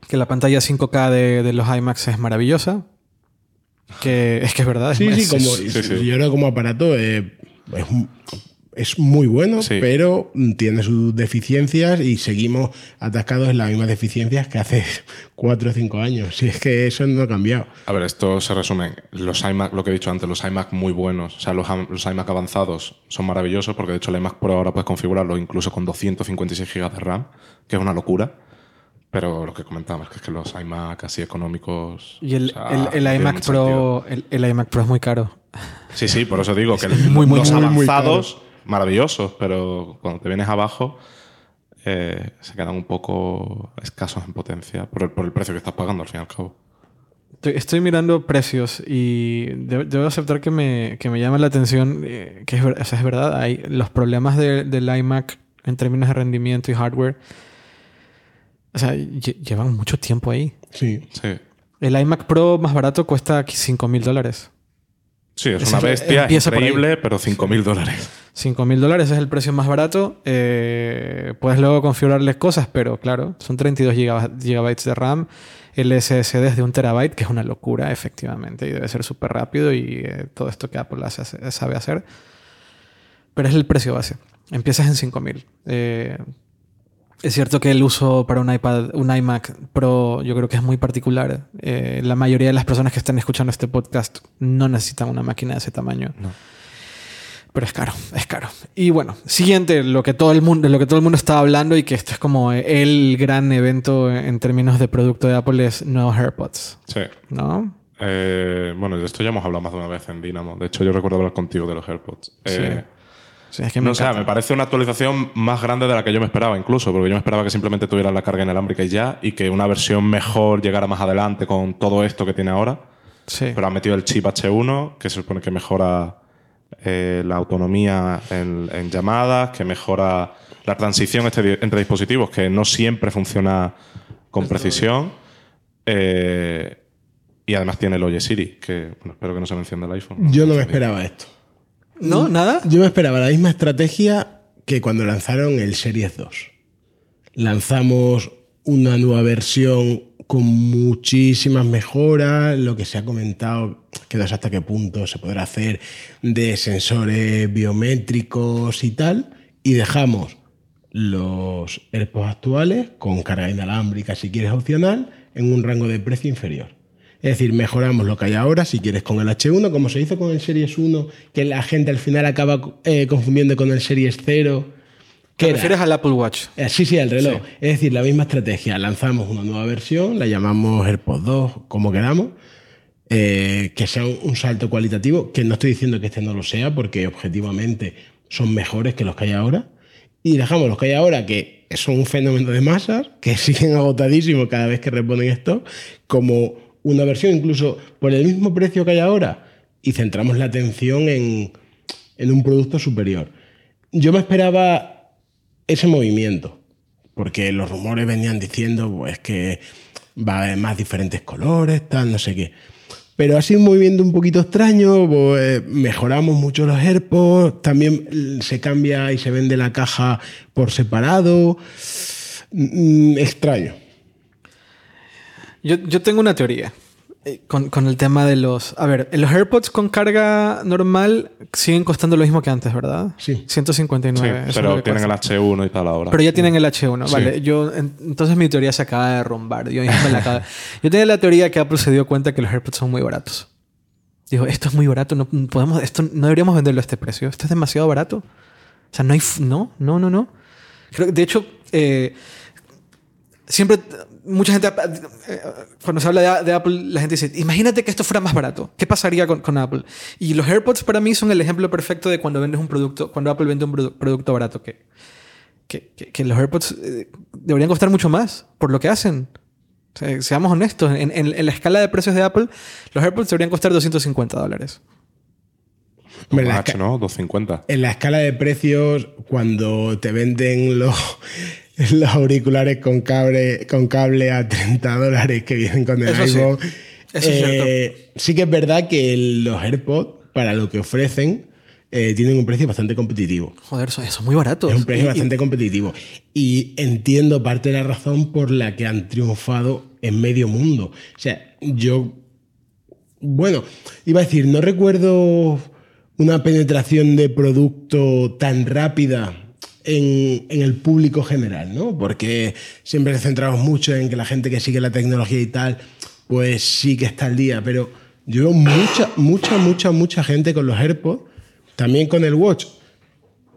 que la pantalla 5K de, de los iMacs es maravillosa. Que es que es verdad. es- Sí, sí, es- como, sí, sí. yo creo que como aparato eh, es, un- es muy bueno, Sí. pero tiene sus deficiencias y seguimos atascados en las mismas deficiencias que hace 4 o 5 años. Si es que eso no ha cambiado. A ver, esto se resume. Los iMac, lo que he dicho antes, los iMac muy buenos, o sea, los, los iMac avanzados son maravillosos porque de hecho el iMac Pro ahora puedes configurarlo incluso con 256 GB de RAM, que es una locura. Pero lo que comentábamos, que es que los iMac así económicos. Y el, o sea, el- iMac Pro. El, el iMac Pro es muy caro. Sí, sí, por eso digo que muy, muy, los muy, muy avanzados, maravillosos, pero cuando te vienes abajo, eh, se quedan un poco escasos en potencia por el, por el precio que estás pagando, al fin y al cabo. Estoy, estoy mirando precios y de- debo aceptar que me, que me llama la atención eh, que es, ver- o sea, es verdad, hay los problemas de- del iMac en términos de rendimiento y hardware. O sea, lle- llevan mucho tiempo ahí. Sí. Sí. El iMac Pro más barato cuesta 5 mil dólares. Sí, es una es- bestia, increíble, pero 5.000 dólares. 5 mil dólares es el precio más barato. Eh, puedes luego configurarles cosas, pero claro, son 32 giga- gigabytes de RAM. El SSD es de un terabyte, que es una locura, efectivamente, y debe ser súper rápido y eh, todo esto que Apple hace- sabe hacer. Pero es el precio base. Empiezas en 5000. Eh, es cierto que el uso para un iPad, un iMac Pro, yo creo que es muy particular. Eh, la mayoría de las personas que están escuchando este podcast no necesitan una máquina de ese tamaño. No. Pero es caro, es caro. Y bueno, siguiente, lo que todo el mundo, lo que todo el mundo estaba hablando y que esto es como el gran evento en términos de producto de Apple es nuevos AirPods, Sí. ¿no? Eh, bueno, de esto ya hemos hablado más de una vez en Dynamo. De hecho, yo recuerdo hablar contigo de los AirPods. Eh, Sí, es que me no sé, encanta. me parece una actualización más grande de la que yo me esperaba, incluso, porque yo me esperaba que simplemente tuviera la carga inalámbrica y ya, y que una versión mejor llegara más adelante con todo esto que tiene ahora. Sí. Pero ha metido el chip H1, que se supone que mejora eh, la autonomía en, en llamadas, que mejora la transición entre, entre dispositivos, que no siempre funciona con precisión. Eh, y además tiene el Oye Siri, que bueno, espero que no se me encienda el iPhone. Yo no me esperaba esto. ¿No? ¿Nada? Yo me esperaba la misma estrategia que cuando lanzaron el Series 2. Lanzamos una nueva versión con muchísimas mejoras, lo que se ha comentado, que no sé hasta qué punto se podrá hacer de sensores biométricos y tal, y dejamos los AirPods actuales con carga inalámbrica si quieres opcional en un rango de precio inferior. Es decir, mejoramos lo que hay ahora, si quieres, con el H1, como se hizo con el Series 1, que la gente al final acaba eh, confundiendo con el Series 0. ¿Te era- refieres al Apple Watch? eh, Sí, sí, el reloj. Es decir, la misma estrategia. Lanzamos una nueva versión, la llamamos AirPods 2, como queramos, eh, que sea un, un salto cualitativo, que no estoy diciendo que este no lo sea, porque objetivamente son mejores que los que hay ahora. Y dejamos los que hay ahora, que son un fenómeno de masas, que siguen agotadísimos cada vez que reponen esto, como una versión incluso por el mismo precio que hay ahora, y centramos la atención en, en un producto superior. Yo me esperaba ese movimiento, porque los rumores venían diciendo pues, que va a haber más diferentes colores, tal, no sé qué. Pero ha sido un movimiento un poquito extraño, pues, mejoramos mucho los AirPods, también se cambia y se vende la caja por separado. Mm, extraño. Yo, yo tengo una teoría eh, con, con el tema de los... A ver, los AirPods con carga normal siguen costando lo mismo que antes, ¿verdad? Sí. 159. Sí, pero tienen el cuesta. H1 y tal ahora. Pero ya tienen el H1. Sí. Vale, yo, en- entonces mi teoría se acaba de derrumbar. Yo, mismo la acabo- yo tenía la teoría que Apple se dio cuenta que los AirPods son muy baratos. Dijo, esto es muy barato, no podemos, esto no deberíamos venderlo a este precio. Esto es demasiado barato. O sea, no hay, no, no, no, no. Creo que, de hecho, eh, siempre mucha gente eh, cuando se habla de, de Apple la gente dice imagínate que esto fuera más barato qué pasaría con, con Apple y los AirPods para mí son el ejemplo perfecto de cuando vendes un producto cuando Apple vende un produ- producto barato que que, que- que los AirPods eh, deberían costar mucho más por lo que hacen O sea, seamos honestos en, en- en la escala de precios de Apple los AirPods deberían costar 250 dólares Hombre, la Más, esca- ¿no? 250. En la escala de precios, cuando te venden los, los auriculares con cable, con cable a 30 dólares que vienen con el Eso sí. Eso es eh, sí que es verdad que los AirPods, para lo que ofrecen, eh, tienen un precio bastante competitivo. Joder, son, son muy baratos. Es un precio Y- y- bastante competitivo. Y entiendo parte de la razón por la que han triunfado en medio mundo. O sea, yo. Bueno, iba a decir, no recuerdo una penetración de producto tan rápida en, en el público general, ¿no? Porque siempre nos centramos mucho en que la gente que sigue la tecnología y tal, pues sí que está al día. Pero yo veo mucha, mucha, mucha, mucha gente con los AirPods, también con el Watch,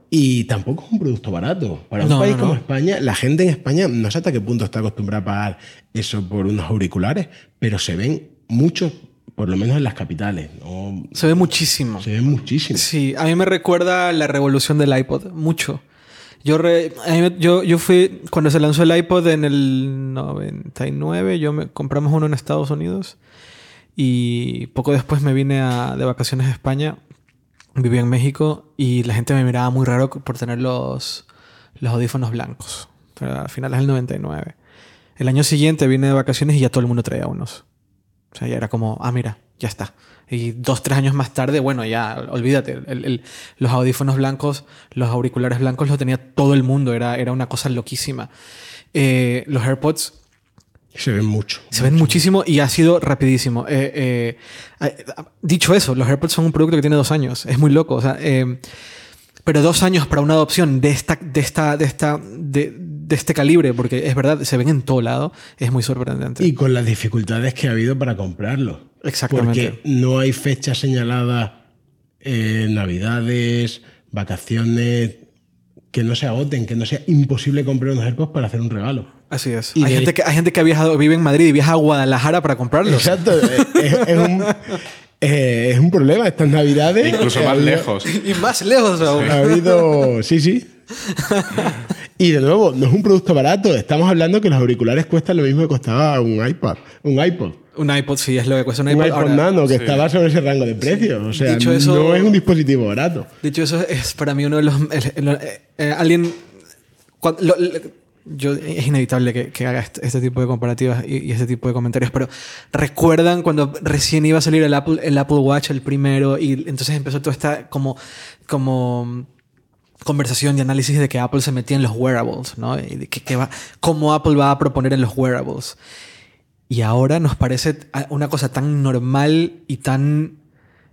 y tampoco es un producto barato. Para un No, país no, como no. España, la gente en España no sé hasta qué punto está acostumbrada a pagar eso por unos auriculares, pero se ven muchos, por lo menos en las capitales. ¿no? Se ve muchísimo. Se ven muchísimos. Sí, a mí me recuerda la revolución del iPod, mucho. Yo, re- a yo, yo fui, cuando se lanzó el iPod en el 99, yo compramos uno en Estados Unidos y poco después me vine a- de vacaciones a España, viví en México y la gente me miraba muy raro por tener los, los audífonos blancos. Al final es el 99. El año siguiente vine de vacaciones y ya todo el mundo traía unos. O sea, ya era como, ah, mira, ya está. Y dos, tres años más tarde, bueno, ya, olvídate. el- el- los audífonos blancos, los auriculares blancos los tenía todo el mundo. Era, era una cosa loquísima. Eh, los AirPods Se ven mucho. se ven muchísimo y ha sido rapidísimo. Eh, eh, dicho eso, los AirPods son un producto que tiene dos años. Es muy loco. O sea, pero dos años para una adopción de esta, de esta, de esta, de, de este calibre, porque es verdad, se ven en todo lado, es muy sorprendente. Y con las dificultades que ha habido para comprarlo. Exactamente. Porque no hay fecha señalada en Navidades, vacaciones, que no se agoten, que no sea imposible comprar unos AirPods para hacer un regalo. Así es. Y Hay de- gente, que, hay gente que ha viajado, vive en Madrid y viaja a Guadalajara para comprarlos. Exacto. es, es un, eh, es un problema estas Navidades. Incluso más lejos. Y más lejos aún. Ha habido. Sí, sí. Y de nuevo, no es un producto barato. Estamos hablando que los auriculares cuestan lo mismo que costaba un iPad, un iPod. Un iPod sí es lo que cuesta un Un iPod. iPod Ahora, Nano que estaba sobre ese rango de precios. O sea, Dicho eso- no es un dispositivo barato. Dicho eso, es para mí uno de los... el- el- eh, eh, alguien... cuan- lo- yo, es inevitable que, que haga este, este tipo de comparativas y, y este tipo de comentarios, pero ¿recuerdan cuando recién iba a salir el Apple, el Apple Watch, el primero, y entonces empezó toda esta como, como conversación y análisis de que Apple se metía en los wearables, ¿no? Y de que, va, cómo Apple va a proponer en los wearables. Y ahora nos parece una cosa tan normal y tan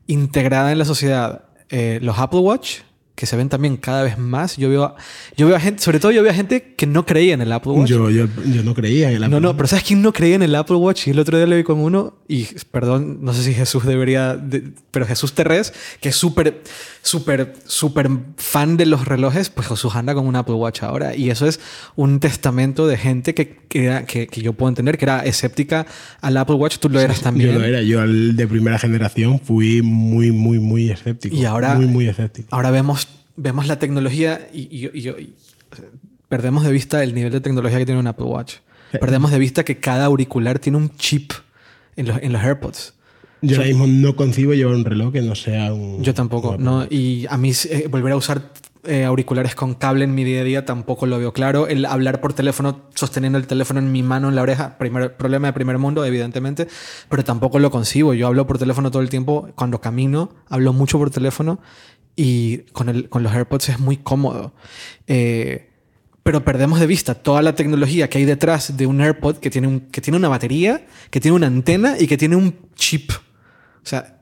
integrada en la sociedad. Eh, los Apple Watch, que se ven también cada vez más. Yo veo, a- yo veo a gente, sobre todo yo veo a gente que no creía en el Apple Watch. Yo, yo, yo no creía en el no, Apple no, Watch. pero ¿sabes quién no creía en el Apple Watch? Y el otro día le vi con uno, y perdón, no sé si Jesús debería, de- pero Jesús Terrés, que es súper, súper, súper fan de los relojes, pues Jesús anda con un Apple Watch ahora. Y eso es un testamento de gente que, que, era- que, que yo puedo entender que era escéptica al Apple Watch. Tú lo eras también. Yo lo era. Yo de primera generación fui muy, muy, muy escéptico. Y ahora- Muy, muy escéptico. Ahora vemos, vemos la tecnología y, y- y- y- perdemos de vista el nivel de tecnología que tiene un Apple Watch. Perdemos de vista que cada auricular tiene un chip en los, en los AirPods. Yo ahora mismo no concibo llevar un reloj que no sea un. Yo tampoco, un ¿no? Y a mí eh, volver a usar eh, auriculares con cable en mi día a día tampoco lo veo claro. El hablar por teléfono, sosteniendo el teléfono en mi mano, en la oreja, primer, problema de primer mundo, evidentemente, pero tampoco lo concibo. Yo hablo por teléfono todo el tiempo. Cuando camino, hablo mucho por teléfono y con, el, con los AirPods es muy cómodo. Eh, pero perdemos de vista toda la tecnología que hay detrás de un AirPod que tiene, un, que tiene una batería, que tiene una antena y que tiene un chip. O sea,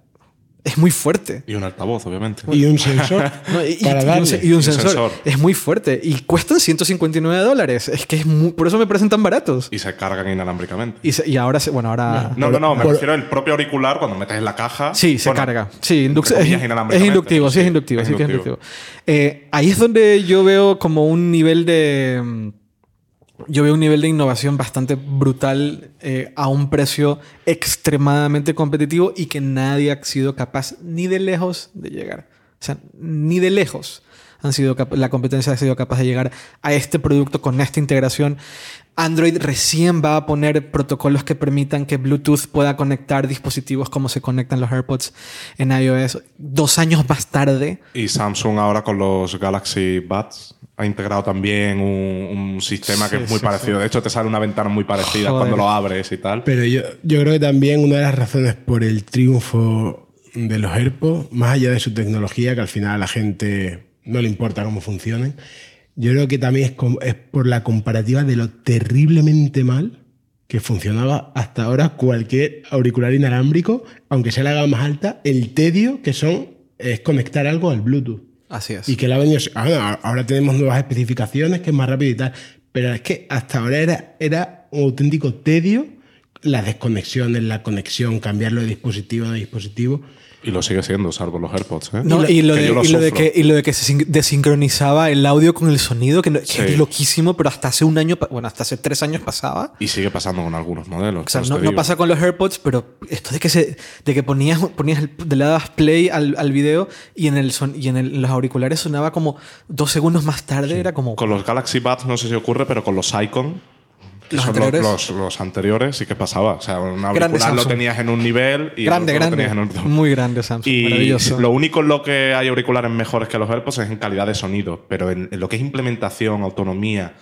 es muy fuerte. Y un altavoz, obviamente. Y un sensor No, y, para y darle. y un un sensor. sensor. Es muy fuerte. Y cuestan 159 dólares. Es que es muy- por eso me parecen tan baratos. Y se cargan inalámbricamente. Y, se- y ahora, se- bueno, ahora... No, no, no, me por- refiero al propio auricular cuando metes en la caja. Sí, se bueno, carga. Sí, es, es inductivo, sí es inductivo, sí que es inductivo. inductivo. Eh, ahí es donde yo veo como un nivel de... Yo veo un nivel de innovación bastante brutal eh, a un precio extremadamente competitivo y que nadie ha sido capaz ni de lejos de llegar. O sea, ni de lejos han sido la competencia ha sido capaz de llegar a este producto con esta integración. Android recién va a poner protocolos que permitan que Bluetooth pueda conectar dispositivos como se conectan los AirPods en iOS dos años más tarde. Y Samsung ahora con los Galaxy Buds ha integrado también un, un sistema que es muy sí, parecido. De hecho, te sale una ventana muy parecida Joder. cuando lo abres y tal. Pero yo, yo creo que también una de las razones por el triunfo de los AirPods, más allá de su tecnología, que al final la gente no le importa cómo funcionen, yo creo que también es, es por la comparativa de lo terriblemente mal que funcionaba hasta ahora cualquier auricular inalámbrico, aunque sea la gama más alta, el tedio que son es conectar algo al Bluetooth. Así es. Y que la venido. Ahora, ahora tenemos nuevas especificaciones que es más rápido y tal. Pero es que hasta ahora era, era un auténtico tedio las desconexiones, la conexión, cambiarlo de dispositivo a dispositivo. Y lo sigue siendo, salvo los AirPods. ¿eh? No, y lo, Que de, lo y lo de que, y lo de que se sin- desincronizaba el audio con el sonido, que, Sí. es loquísimo, pero hasta hace un año, bueno, hasta hace tres años pasaba. Y sigue pasando con algunos modelos. O sea, por no, no pasa con los AirPods, pero esto de que se, de que ponías, ponías el, le dabas play al, al video y en el son, y en, el- los auriculares sonaba como dos segundos más tarde, era como Con los Galaxy Buds no sé si ocurre, pero con los Icon, que Los son anteriores. Los, los anteriores, sí que pasaba. O sea, un auricular lo tenías en un nivel y el grande, lo tenías en otro. muy grande Samsung, Y maravilloso. lo único en lo que hay auriculares mejores que los AirPods es en calidad de sonido, pero en, en lo que es implementación, autonomía,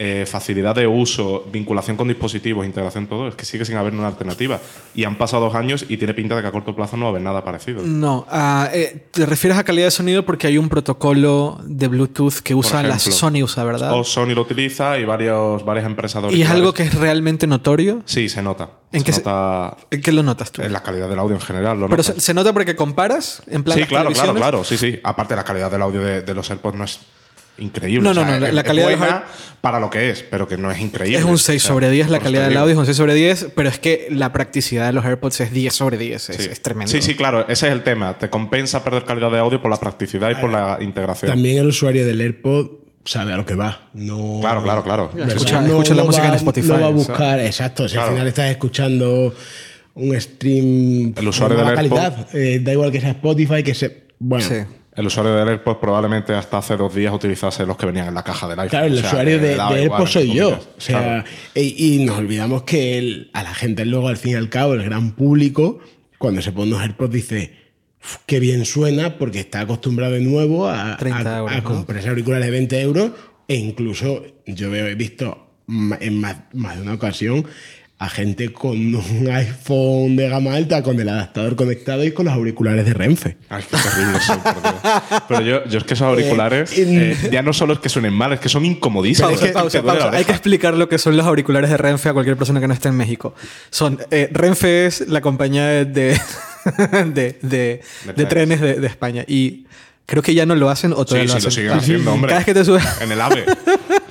eh, facilidad de uso, vinculación con dispositivos, integración, todo, es que sigue sin haber una alternativa. Y han pasado dos años y tiene pinta de que a corto plazo no va a haber nada parecido. No, ah, eh, te refieres a calidad de sonido porque hay un protocolo de Bluetooth que usa la ejemplo. Sony usa, ¿verdad? O Sony lo utiliza y varios, varias empresas y es algo que es realmente notorio. Sí, se nota. ¿En se qué se- nota ¿En qué lo notas tú? en la calidad del audio en general. Lo Pero se, se nota porque comparas en plan Sí, claro, claro, claro. Sí, sí. Aparte, la calidad del audio de, de los AirPods no es increíble. No, O sea, no, no, la- es- la es calidad de los buena Air- para lo que es, pero que no es increíble. Es un 6 O sea, sobre 10 la calidad del audio, es un 6 sobre 10, pero es que la practicidad de los AirPods es 10 sobre 10, es, Sí. es tremendo. Sí, sí, claro. Ese es el tema. Te compensa perder calidad de audio por la practicidad y por la integración. También el usuario del AirPod sabe a lo que va. No, Claro, claro, claro. Escucha- No- escucha la no música va- en Spotify, No va a o sea. buscar, exacto. Si Claro. al final estás escuchando un stream El usuario de AirPod- calidad, eh, da igual que sea Spotify, que se. Bueno, Sí. El usuario del AirPods probablemente hasta hace dos días utilizase los que venían en la caja del iPhone. Claro, el O sea, usuario de, AirPods soy yo. O sea, Claro. y, y nos olvidamos que el- a la gente luego, al fin y al cabo, el gran público, cuando se pone unos AirPods, dice "Uf, qué bien suena porque está acostumbrado de nuevo a, 30 a- euros, a ¿no? comprarse auriculares de 20 euros e incluso yo he visto en más, más de una ocasión a gente con un iPhone de gama alta con el adaptador conectado y con los auriculares de Renfe. Ay, qué terrible son. Pero yo, yo es que esos auriculares Eh, en- eh, ya no solo es que suenen mal, es que son incomodísimos. Pausa, pausa, pausa. Hay que explicar lo que son los auriculares de Renfe a cualquier persona que no esté en México. Son, eh, Renfe es la compañía de, de, de, de- de trenes de, de España. Y creo que ya no lo hacen o Sí, todavía sí, lo lo hacen. siguen haciendo, hombre. Cada vez que te subes. En el AVE.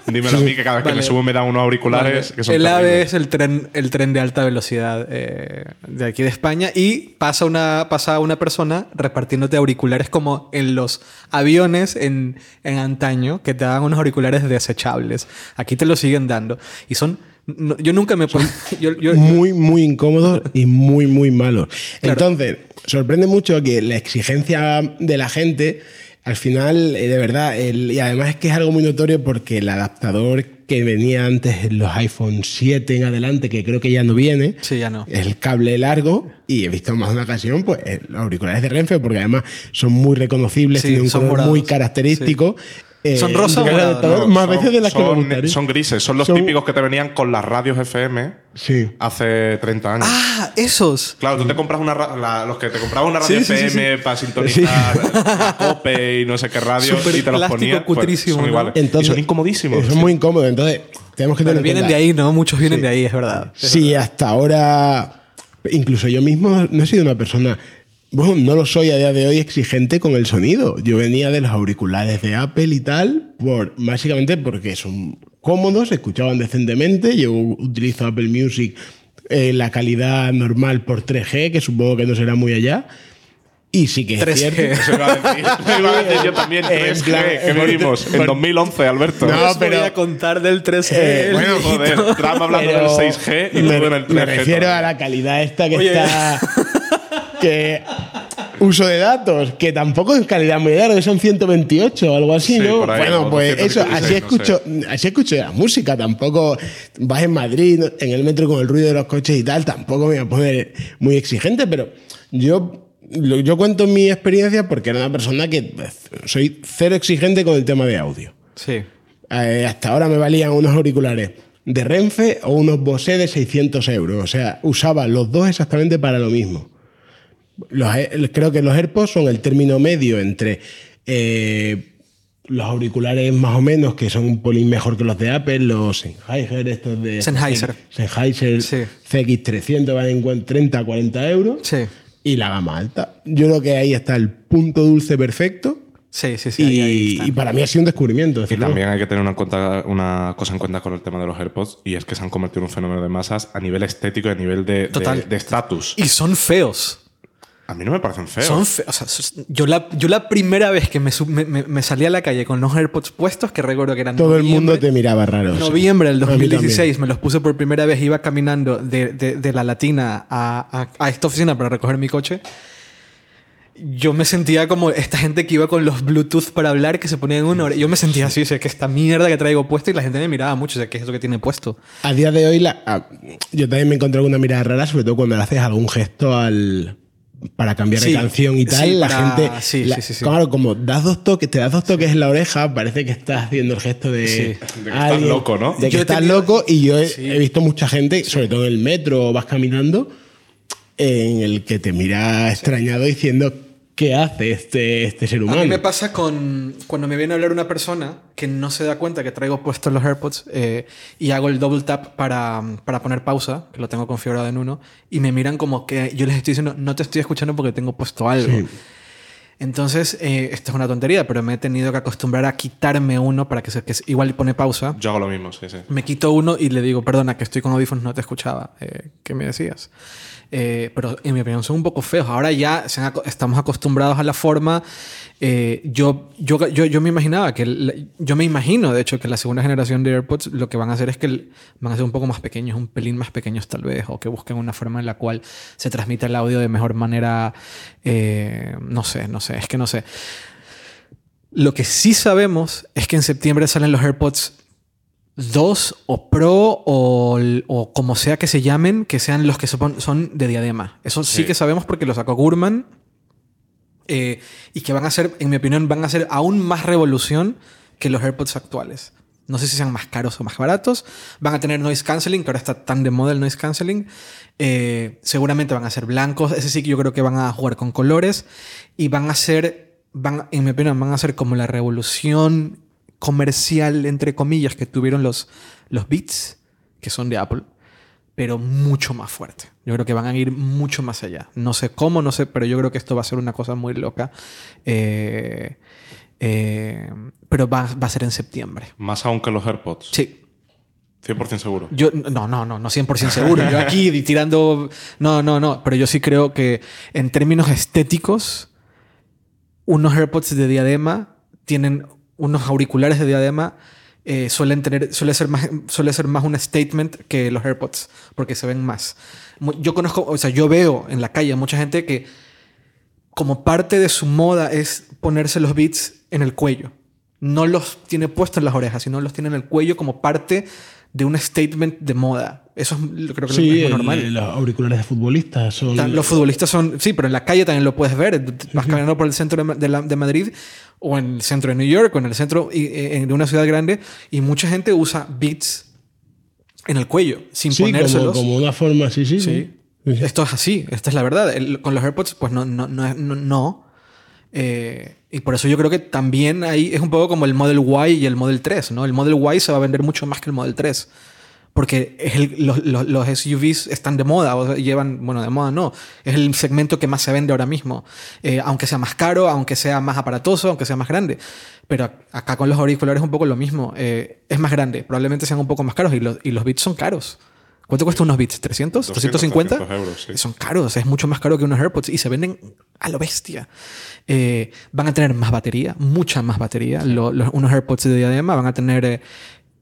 Dímelo a mí que cada vez que me subo me dan unos auriculares que son el AVE es el tren, el tren de alta velocidad eh, de aquí de España y pasa una, pasa una persona repartiéndote auriculares como en los aviones en, en antaño que te daban unos auriculares desechables. Aquí te los siguen dando. Y son... no- yo nunca me... pon- yo- yo- muy, muy incómodos y muy, muy malos. Claro. Entonces, sorprende mucho que la exigencia de la gente, al final, eh, de verdad, el- y además es que es algo muy notorio porque el adaptador que venía antes en los iPhone 7 en adelante, que creo que ya no viene, Sí, ya no. el cable largo, y he visto más de una ocasión, pues eh, los auriculares de Renfe, porque además son muy reconocibles, Sí, tienen un color morados. muy característico. Eh, ¿Son rosa o No, más son- veces de las que me son, gustaría. son grises, son los Son- típicos que te venían con las radios FM Sí. hace 30 años. Ah, esos. Claro, tú te compras una la- los que te comprabas una radio Sí, sí, sí, FM sí. para sintonizar Cope y no sé qué radio Súper y te los ponías. pues, son ¿no? iguales. Entonces- y son incomodísimos. Son muy incómodos. Entonces, tenemos que Pero tener en vienen cuenta- de ahí, ¿no? Muchos vienen de ahí, es verdad. Sí, hasta ahora, incluso yo mismo no he sido una persona, bueno, no lo soy a día de hoy exigente con el sonido. Yo venía de los auriculares de Apple y tal, por, básicamente porque son cómodos, se escuchaban decentemente. Yo utilizo Apple Music en la calidad normal por 3G, que supongo que no será muy allá. Y sí que es 3G. cierto. Eso iba a decir, eso iba a decir yo también. En 3G, plan, que por- vivimos en por- 2011, Alberto. No, No, pero- voy a contar del 3G. Eh, bueno. Joder, Trump hablando del 6G y me, luego en el 3G. me refiero todavía. a la calidad esta que Oye. está. que uso de datos, que tampoco es calidad muy larga, que son 128 o algo así, Sí, ¿no? por ahí, bueno, pues 216, eso, así no escucho, así escucho la música, tampoco vas en Madrid, en el metro con el ruido de los coches y tal, tampoco me voy a poner muy exigente, pero yo, yo cuento mi experiencia porque era una persona que pues, soy cero exigente con el tema de audio. Sí. Eh, hasta ahora me valían unos auriculares de Renfe o unos Bose de 600 euros. O sea, usaba los dos exactamente para lo mismo. Los creo que los AirPods son el término medio entre eh, los auriculares más o menos, que son un polín mejor que los de Apple, los Sennheiser, estos de... Sennheiser. Sennheiser Sí. CX300 valen en 30, 40 euros. Sí. Y la gama alta. Yo creo que ahí está el punto dulce perfecto. Sí, sí, sí. ahí- ahí Y, para mí ha sido un descubrimiento. Y también hay que tener una, cuenta- una cosa en cuenta con el tema de los AirPods y es que se han convertido en un fenómeno de masas a nivel estético y a nivel de de- Total. de estatus. Y son feos. A mí no me parecen feos. Son feos. O sea, yo, la, yo la primera vez que me, sub- me, me- me salí a la calle con los AirPods puestos, que recuerdo que eran Todo el mundo te miraba raro. Noviembre del A mí también. 2016 me los puse por primera vez, iba caminando de, de- de la Latina a, a- a esta oficina para recoger mi coche. Yo me sentía como esta gente que iba con los Bluetooth para hablar que se ponían en una hora. Yo me sentía así, o sea, que esta mierda que traigo puesto y la gente me miraba mucho, o sea, ¿qué es eso que tiene puesto? A día de hoy, la- ah, yo también me encontré con una mirada rara, sobre todo cuando le haces algún gesto al para cambiar Sí, de canción y tal, sí, la para- gente, sí, la- sí, sí, sí. claro, como das dos toques, te das dos toques en la oreja, parece que estás haciendo el gesto de, Sí. De que estás loco, ¿no? De que Yo estás tenido- loco y yo he, Sí. he visto mucha gente, sobre todo en el metro vas caminando, en el que te mira extrañado diciendo ¿qué hace este, este ser A humano? mí me pasa con cuando me viene a hablar una persona que no se da cuenta que traigo puestos los AirPods eh, y hago el double tap para, para poner pausa, que lo tengo configurado en uno, y me miran como que yo les estoy diciendo, no te estoy escuchando porque tengo puesto algo. Sí. Entonces, eh, esto es una tontería, pero me he tenido que acostumbrar a quitarme uno para que, se, que se- igual pone pausa. Yo hago lo mismo, sí, sí. Me quito uno y le digo, perdona, que estoy con audífonos, no te escuchaba. Eh, ¿Qué me decías? Eh, pero en mi opinión son un poco feos. Ahora ya estamos acostumbrados a la forma. Eh, yo, yo, yo, yo me imaginaba que, yo me imagino, de hecho, que la segunda generación de AirPods lo que van a hacer es que van a ser un poco más pequeños, un pelín más pequeños tal vez, o que busquen una forma en la cual se transmita el audio de mejor manera. eh, no sé, no sé, es que no sé. Lo que sí sabemos es que en septiembre salen los AirPods 2 o Pro o, o como sea que se llamen, que sean los que son, son de diadema. Eso sí. Sí. que sabemos porque lo sacó Gurman. eh, y que van a ser, en mi opinión, van a ser aún más revolución que los AirPods actuales. No sé si sean más caros o más baratos. Van a tener noise canceling, que ahora está tan de moda el noise canceling. Eh, seguramente van a ser blancos. Ese sí que yo creo que van a jugar con colores. Y van a ser, van, en mi opinión, van a ser como la revolución comercial, entre comillas, que tuvieron los, los Beats, que son de Apple, pero mucho más fuerte. Yo creo que van a ir mucho más allá. No sé cómo, no sé, pero yo creo que esto va a ser una cosa muy loca. Eh, eh, pero va, va a ser en septiembre. Más aún que los AirPods. Sí. 100% seguro. Yo, no, no, no, no 100% seguro. Yo aquí tirando. No, no, no. Pero yo sí creo que en términos estéticos, unos AirPods de diadema tienen unos auriculares de diadema. eh, suelen tener, suele ser, más, suele ser más un statement que los AirPods, porque se ven más. Yo conozco, o sea, yo veo en la calle mucha gente que, como parte de su moda, es ponerse los beats en el cuello. No los tiene puestos en las orejas, sino los tiene en el cuello como parte de un statement de moda. Eso es, creo que Sí, es lo el- normal. los auriculares de futbolistas son. Los futbolistas son, sí, pero en la calle también lo puedes ver. Vas caminando por el centro de, de la- de Madrid o en el centro de New York o en el centro eh, de una ciudad grande y mucha gente usa beats en el cuello sin Sí, como, ponérselos. como una forma, sí, sí. Sí. sí. Esto es así, esta es la verdad. El- con los AirPods, pues no, no, no, no. Eh, y por eso yo creo que también ahí es un poco como el Model Y y el Model 3, ¿no? El Model Y se va a vender mucho más que el Model 3. Porque es el- los, los- SUVs están de moda, o llevan, bueno, de moda no, es el segmento que más se vende ahora mismo. Eh, aunque sea más caro, aunque sea más aparatoso, aunque sea más grande. Pero acá con los auriculares es un poco lo mismo. Eh, es más grande, probablemente sean un poco más caros y los, y los bits son caros. ¿Cuánto cuesta unos bits? ¿300? 200, ¿350? 300 euros, sí. Son caros, es mucho más caro que unos AirPods y se venden a lo bestia. Eh, van a tener más batería, mucha más batería. Lo- los- unos AirPods de diadema van a tener eh,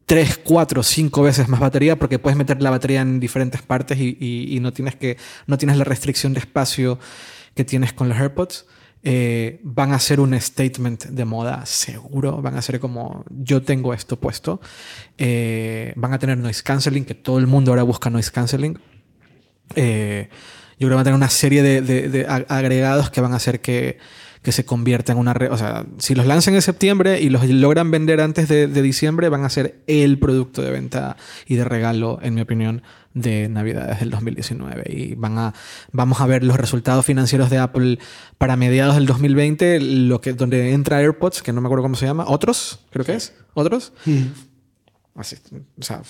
3, 4, 5 veces más batería porque puedes meter la batería en diferentes partes y, no, tienes que, no tienes la restricción de espacio que tienes con los AirPods. eh, van a ser un statement de moda seguro. Van a ser como yo tengo esto puesto. Eh, van a tener noise cancelling, que todo el mundo ahora busca noise cancelling. Eh, yo creo que van a tener una serie de, de- de ag- agregados que van a hacer que, que se convierta en una red. O sea, si los lanzan en septiembre y los logran vender antes de, de diciembre, van a ser el producto de venta y de regalo, en mi opinión, de Navidades del 2019. Y van a, vamos a ver los resultados financieros de Apple para mediados del 2020, lo que, donde entra AirPods, que no me acuerdo cómo se llama, otros, creo que es, otros. Así, o sea,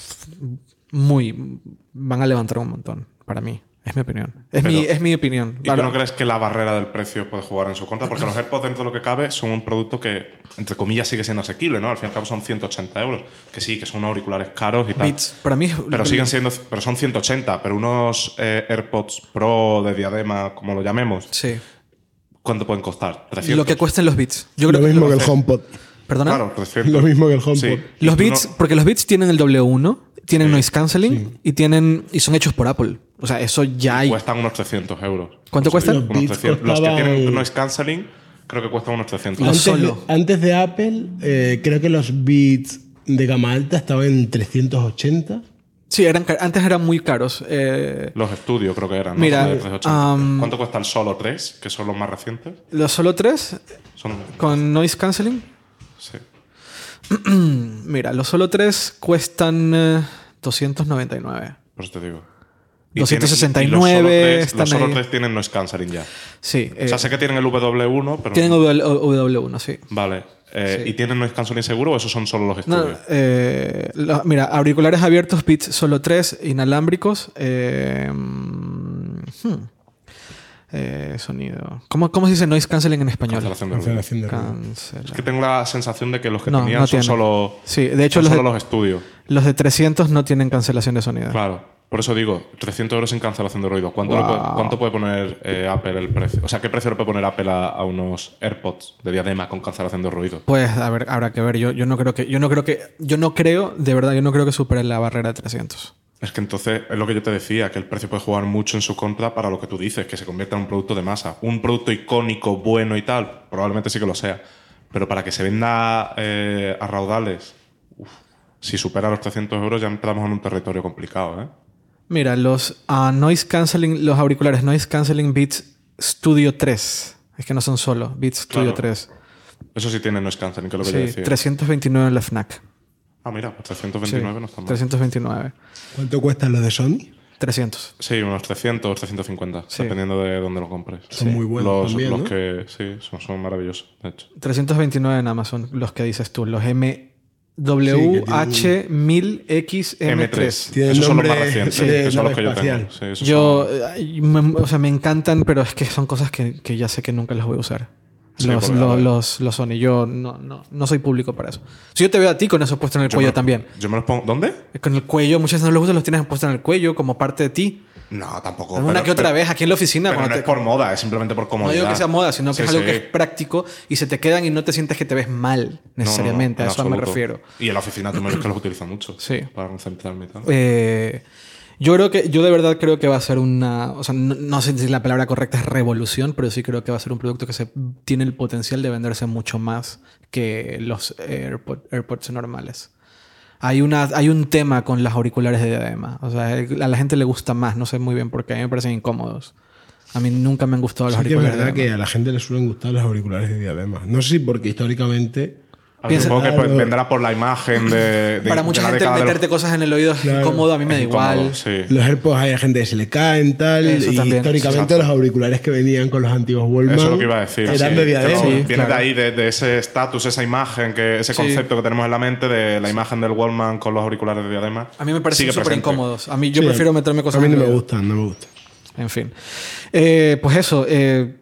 muy. Van a levantar un montón, para mí. Es mi opinión. Es, Pero- mi, es mi opinión. ¿Y tú no crees que la barrera del precio puede jugar en su contra? Porque los AirPods, dentro de lo que cabe, son un producto que, entre comillas, sigue siendo asequible, ¿no? Al fin y al cabo son 180 euros. Que sí, que son unos auriculares caros y tal. Beats, para mí. Pero siguen siendo, pero son 180. Pero unos eh, AirPods Pro de diadema, como lo llamemos, Sí. ¿cuánto pueden costar? 300. Lo que cuesten los Beats. Yo Lo creo mismo que que. el HomePod. ¿Perdona? Claro, 300. Lo mismo que el HomePod. Sí. Los Beats, no- porque los Beats tienen el W1, tienen noise cancelling y tienen y son hechos por Apple. O sea, eso ya hay. Cuestan unos 300 euros. ¿Cuánto cuestan? Los Unos Beats 300. Los que tienen noise cancelling, creo que cuestan unos 300. Los Antes, solo. de, antes de Apple, eh, creo que los Beats de gama alta estaban en 380. Sí, eran, antes eran muy caros. Eh, Los estudios creo que eran. ¿no? Mira, Son de 380. am, ¿Cuánto cuesta el Solo 3? Que son los más recientes. los solo tres Son. con noise cancelling. Sí. Mira, los solo tres cuestan eh, 299. Por eso te digo. 269 tienen- y los Solo 3, están Los Solo ahí. 3 tienen noise cancelling ya. Sí. o sea, eh, sé que tienen el W1, pero. tienen W- W1, sí. Vale. Eh, Sí. ¿Y tienen noise cancelling seguro o esos son solo los No, estudios? eh, lo- mira, auriculares abiertos, Beats solo tres, inalámbricos. eh, mm, hmm, eh, sonido. ¿Cómo, ¿Cómo se dice noise cancelling en español? Cancelación de ruido. Cancelación de ruido. Es que tengo la sensación de que los que No, tenían no son tienen. solo. Sí, de hecho son los solo de- los estudios. Los de 300 no tienen cancelación de sonido. Claro. Por eso digo, 300 euros sin cancelación de ruido. ¿Cuánto, Wow. puede, cuánto puede poner eh, Apple el precio? O sea, ¿qué precio le puede poner Apple a, a unos AirPods de diadema con cancelación de ruido? Pues a ver, habrá que ver. Yo, yo no creo que, yo no creo que, yo no creo, de verdad, yo no creo que supere la barrera de 300. Es que entonces es lo que yo te decía, que el precio puede jugar mucho en su contra para lo que tú dices, que se convierta en un producto de masa. Un producto icónico, bueno y tal, probablemente sí que lo sea. Pero para que se venda eh, a raudales, uf, si supera los 300 euros ya entramos en un territorio complicado, ¿eh? Mira, los ah, noise canceling, los auriculares noise canceling Beats Studio 3. Es que no son solo Beats Studio Claro. 3. Eso sí tiene noise cancelling, que es lo que yo Sí, decía. 329 en la FNAC. Ah, mira, pues Sí, 329 no está mal. 329. ¿Cuánto cuestan los de Sony? 300. Sí, unos 300, 350, Sí. dependiendo de dónde lo compres. Son muy buenos los, también, los ¿no? que sí, son, son maravillosos, de hecho. 329 en Amazon, los que dices tú. Los MWH1000XM3. M3. Tiene Esos son los más recientes, de que son los que yo espacial. tengo. Sí, esos Yo, son- me- o sea, me encantan, pero es que son cosas que, que ya sé que nunca las voy a usar. Sí, los, a los, los, Sony. Yo no, no, no soy público para eso. Si yo te veo a ti con eso puesto en el yo cuello me- también. Yo me los pongo. ¿Dónde? Con el cuello, muchas veces no los usas, los tienes puestos en el cuello como parte de ti. No, tampoco. Una pero- que otra pero- vez aquí en la oficina. Pero no es por moda, es simplemente por no comodidad. digo que sea moda, sino que Sí, es algo sí. que es práctico y se te quedan y no te sientes que te ves mal No, no, no, necesariamente. en a eso me refiero. Y en la oficina tú me ves que los utilizo mucho. Sí. Para concentrarme y tal. Eh, yo creo que, yo de verdad creo que va a ser una, o sea, no, no sé si la palabra correcta es revolución, pero sí creo que va a ser un producto que se, tiene el potencial de venderse mucho más que los AirPod- AirPods normales. Hay, una, hay un tema con las auriculares de diadema. O sea, a la gente le gusta más, no sé muy bien por qué, a mí me parecen incómodos. A mí nunca me han gustado los Sí que es auriculares de verdad que diadema. a la gente le suelen gustar los auriculares de diadema. No sé si porque históricamente piensa- supongo que Claro. pues, vendrá por la imagen de. de- Para mucha gente década de los- meterte cosas en el oído es Claro. incómodo, a mí me da igual. Sí. los AirPods hay gente que se le caen tal Eso y también. históricamente Exacto. los auriculares que venían con los antiguos Wallman Eso es lo que iba a decir. eran sí. de diadema. Sí, viene claro. de ahí, de, de ese estatus, esa imagen, que, ese Sí. concepto que tenemos en la mente de la imagen del Wallman con los auriculares de diadema. A mí me parecen súper incómodos. A mí yo Sí, prefiero meterme cosas A mí en no me gustan, no me gustan. En fin. Eh, pues eso. eh,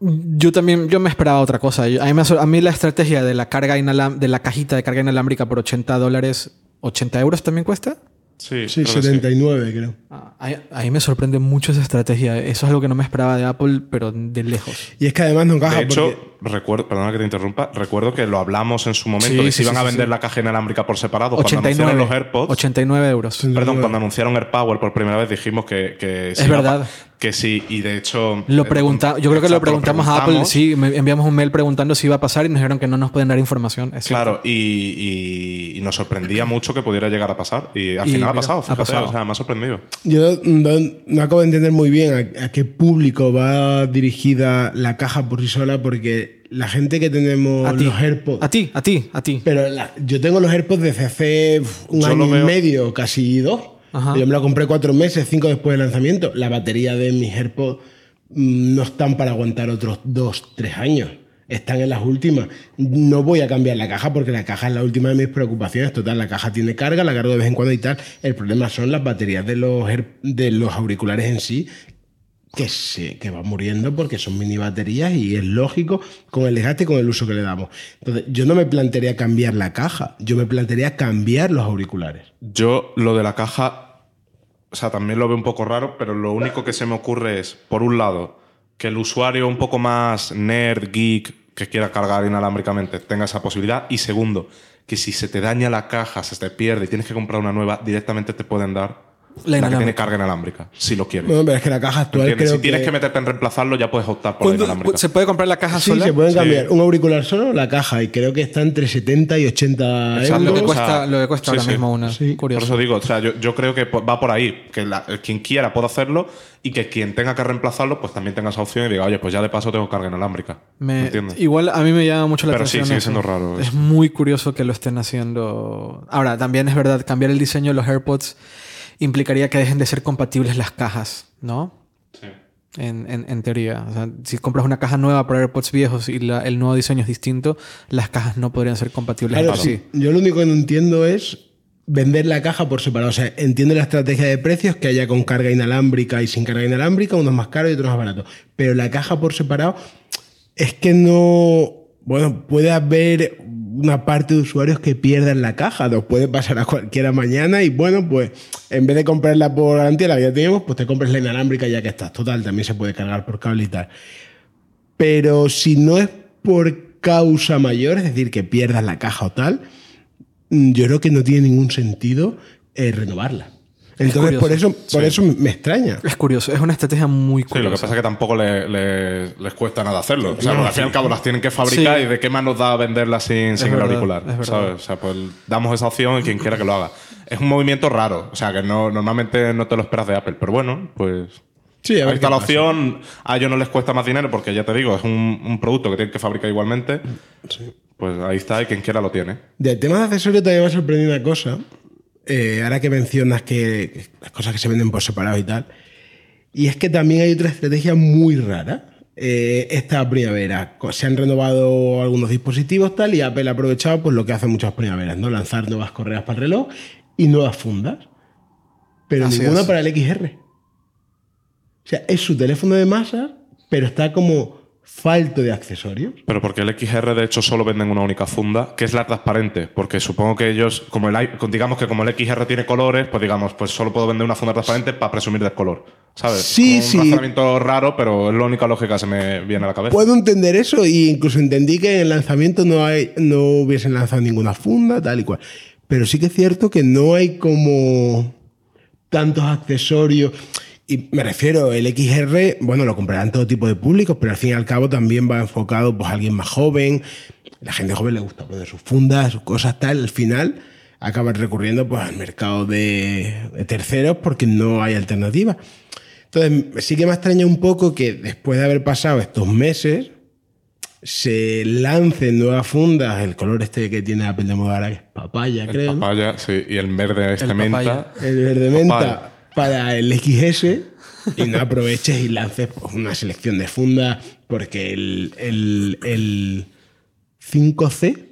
yo también yo me esperaba otra cosa. Yo- A mí, me aso- a mí la estrategia de la carga de la cajita de carga inalámbrica por 80 dólares, 80 euros también cuesta. Sí, Sí, creo que 79 creo. Ah, A, a mí me sorprende mucho esa estrategia. Eso es algo que no me esperaba de Apple, pero de lejos. Y es que además no encaja De hecho, porque recuerdo, perdona que te interrumpa, recuerdo que lo hablamos en su momento, Sí, que sí, se iban sí, a vender sí. la caja inalámbrica por separado. Cuando 89, anunciaron los AirPods, 89 euros. perdón, cuando anunciaron AirPower por primera vez dijimos que, que sí Es verdad. que sí, y de hecho... Lo eh, pregunta, yo creo que lo preguntamos a Apple, sí, me- enviamos un mail preguntando si iba a pasar y nos dijeron que no nos pueden dar información. Es. Claro, y, y- y nos sorprendía mucho que pudiera llegar a pasar. Y al Y final ha pasado, ha pasado. o sea, me ha sorprendido. Yo no, no acabo de entender muy bien a, a qué público va dirigida la caja por sí sola, porque la gente que tenemos a ti, los AirPods. a ti, a ti, a ti. Pero la- yo tengo los AirPods desde hace un Yo año y medio, casi dos. Ajá. Yo me lo compré cuatro meses, cinco después del lanzamiento. La batería de mis AirPods mm, no están para aguantar otros dos, tres años. Están en las últimas. No voy a cambiar la caja porque la caja es la última de mis preocupaciones. Total, la caja tiene carga, la cargo de vez en cuando y tal. El problema son las baterías de los, de los auriculares en sí, que, se, que va muriendo porque son mini baterías y es lógico con el desgaste y con el uso que le damos. Entonces, yo no me plantearía cambiar la caja, yo me plantearía cambiar los auriculares. Yo lo de la caja, o sea, también lo veo un poco raro, pero lo único que se me ocurre es, por un lado, que el usuario un poco más nerd, geek, que quiera cargar inalámbricamente, tenga esa posibilidad. Y segundo, que si se te daña la caja, se te pierde y tienes que comprar una nueva, directamente te pueden dar La la, que tiene carga inalámbrica, si lo quieres. Bueno, pero es que la caja actual creo Si tienes que... meterte en reemplazarlo, ya puedes optar por la ¿Cuándo- inalámbrica. ¿Se puede comprar la caja Sí, sola? se pueden Sí. cambiar un auricular solo o la caja y creo que está entre 70 y 80 Exacto. Lo que euros. O sea, cuesta, lo que cuesta sí, ahora sí. mismo una. Sí. Curioso. Por eso digo, o sea, yo, yo creo que va por ahí, que la- quien quiera pueda hacerlo y que quien tenga que reemplazarlo, pues también tenga esa opción y diga, oye, pues ya de paso tengo carga inalámbrica. Me- ¿Entiendes? igual a mí me llama mucho la Pero sí, atención. sigue eso. siendo raro Es eso. muy curioso que lo estén haciendo. Ahora, también es verdad, cambiar el diseño de los AirPods implicaría que dejen de ser compatibles las cajas, ¿no? Sí. En, en- en teoría. O sea, si compras una caja nueva para AirPods viejos y la- el nuevo diseño es distinto, las cajas no podrían ser compatibles. Claro, sí. Yo lo único que no entiendo es vender la caja por separado. O sea, entiendo la estrategia de precios que haya con carga inalámbrica y sin carga inalámbrica, unos más caros y otros más baratos. Pero la caja por separado es que no. Bueno, puede haber una parte de usuarios que pierdan la caja. Nos puede pasar a cualquiera mañana y bueno, pues en vez de comprarla por garantía, la que ya teníamos, pues te compras la inalámbrica ya que estás. Total, también se puede cargar por cable y tal. Pero si no es por causa mayor, es decir, que pierdas la caja o tal, mm, yo creo que no tiene ningún sentido eh, renovarla. Entonces, por eso, por eso me extraña. Es curioso, es una estrategia muy Sí, curiosa. lo que pasa es que tampoco le- le- les cuesta nada hacerlo. O sea, al fin y al cabo las tienen que fabricar Sí. y de qué más nos da venderlas sin, sin el auricular. ¿sabes? O sea, pues damos esa opción y quien quiera que lo haga. Es un movimiento raro. O sea, que no, normalmente no te lo esperas de Apple. Pero bueno, pues. Sí, a ver Ahí está la pasa. opción. A ellos no les cuesta más dinero porque ya te digo, es un, un producto que tienen que fabricar igualmente. Pues ahí está y quien quiera lo tiene. Del tema de accesorios también me ha sorprendido una cosa. Eh, ahora que mencionas que las cosas que se venden por separado y tal. Y es que también hay otra estrategia muy rara. Eh, esta primavera se han renovado algunos dispositivos tal y Apple ha aprovechado pues lo que hacen muchas primaveras, ¿no? Lanzar nuevas correas para el reloj y nuevas fundas. Pero Así ninguna es. para el XR. O sea, es su teléfono de masa, pero está como falto de accesorios. Pero porque el XR de hecho solo venden una única funda, que es la transparente, porque supongo que ellos, como el, digamos que como el XR tiene colores, pues digamos, pues solo puedo vender una funda transparente para presumir del color, ¿sabes? Sí. Un razonamiento raro, pero es la única lógica que se me viene a la cabeza. Puedo entender eso e incluso entendí que en el lanzamiento no, hay, no hubiesen lanzado ninguna funda, tal y cual. Pero sí que es cierto que no hay como tantos accesorios. Y me refiero, el XR, bueno, lo comprarán todo tipo de públicos, pero al fin y al cabo también va enfocado pues, a alguien más joven. La gente joven le gusta poner sus fundas, sus cosas tal. Al final acaban recurriendo pues, al mercado de, de terceros porque no hay alternativa. Entonces, sí que me extraña un poco que después de haber pasado estos meses, se lancen nuevas fundas, el color este que tiene Apple de moda ahora, que es papaya, el creo. ¿no? papaya, sí, y el verde este El menta. papaya. El verde menta Papaya. Para el XS y no aproveches y lances pues, una selección de fundas porque el, el, el 5C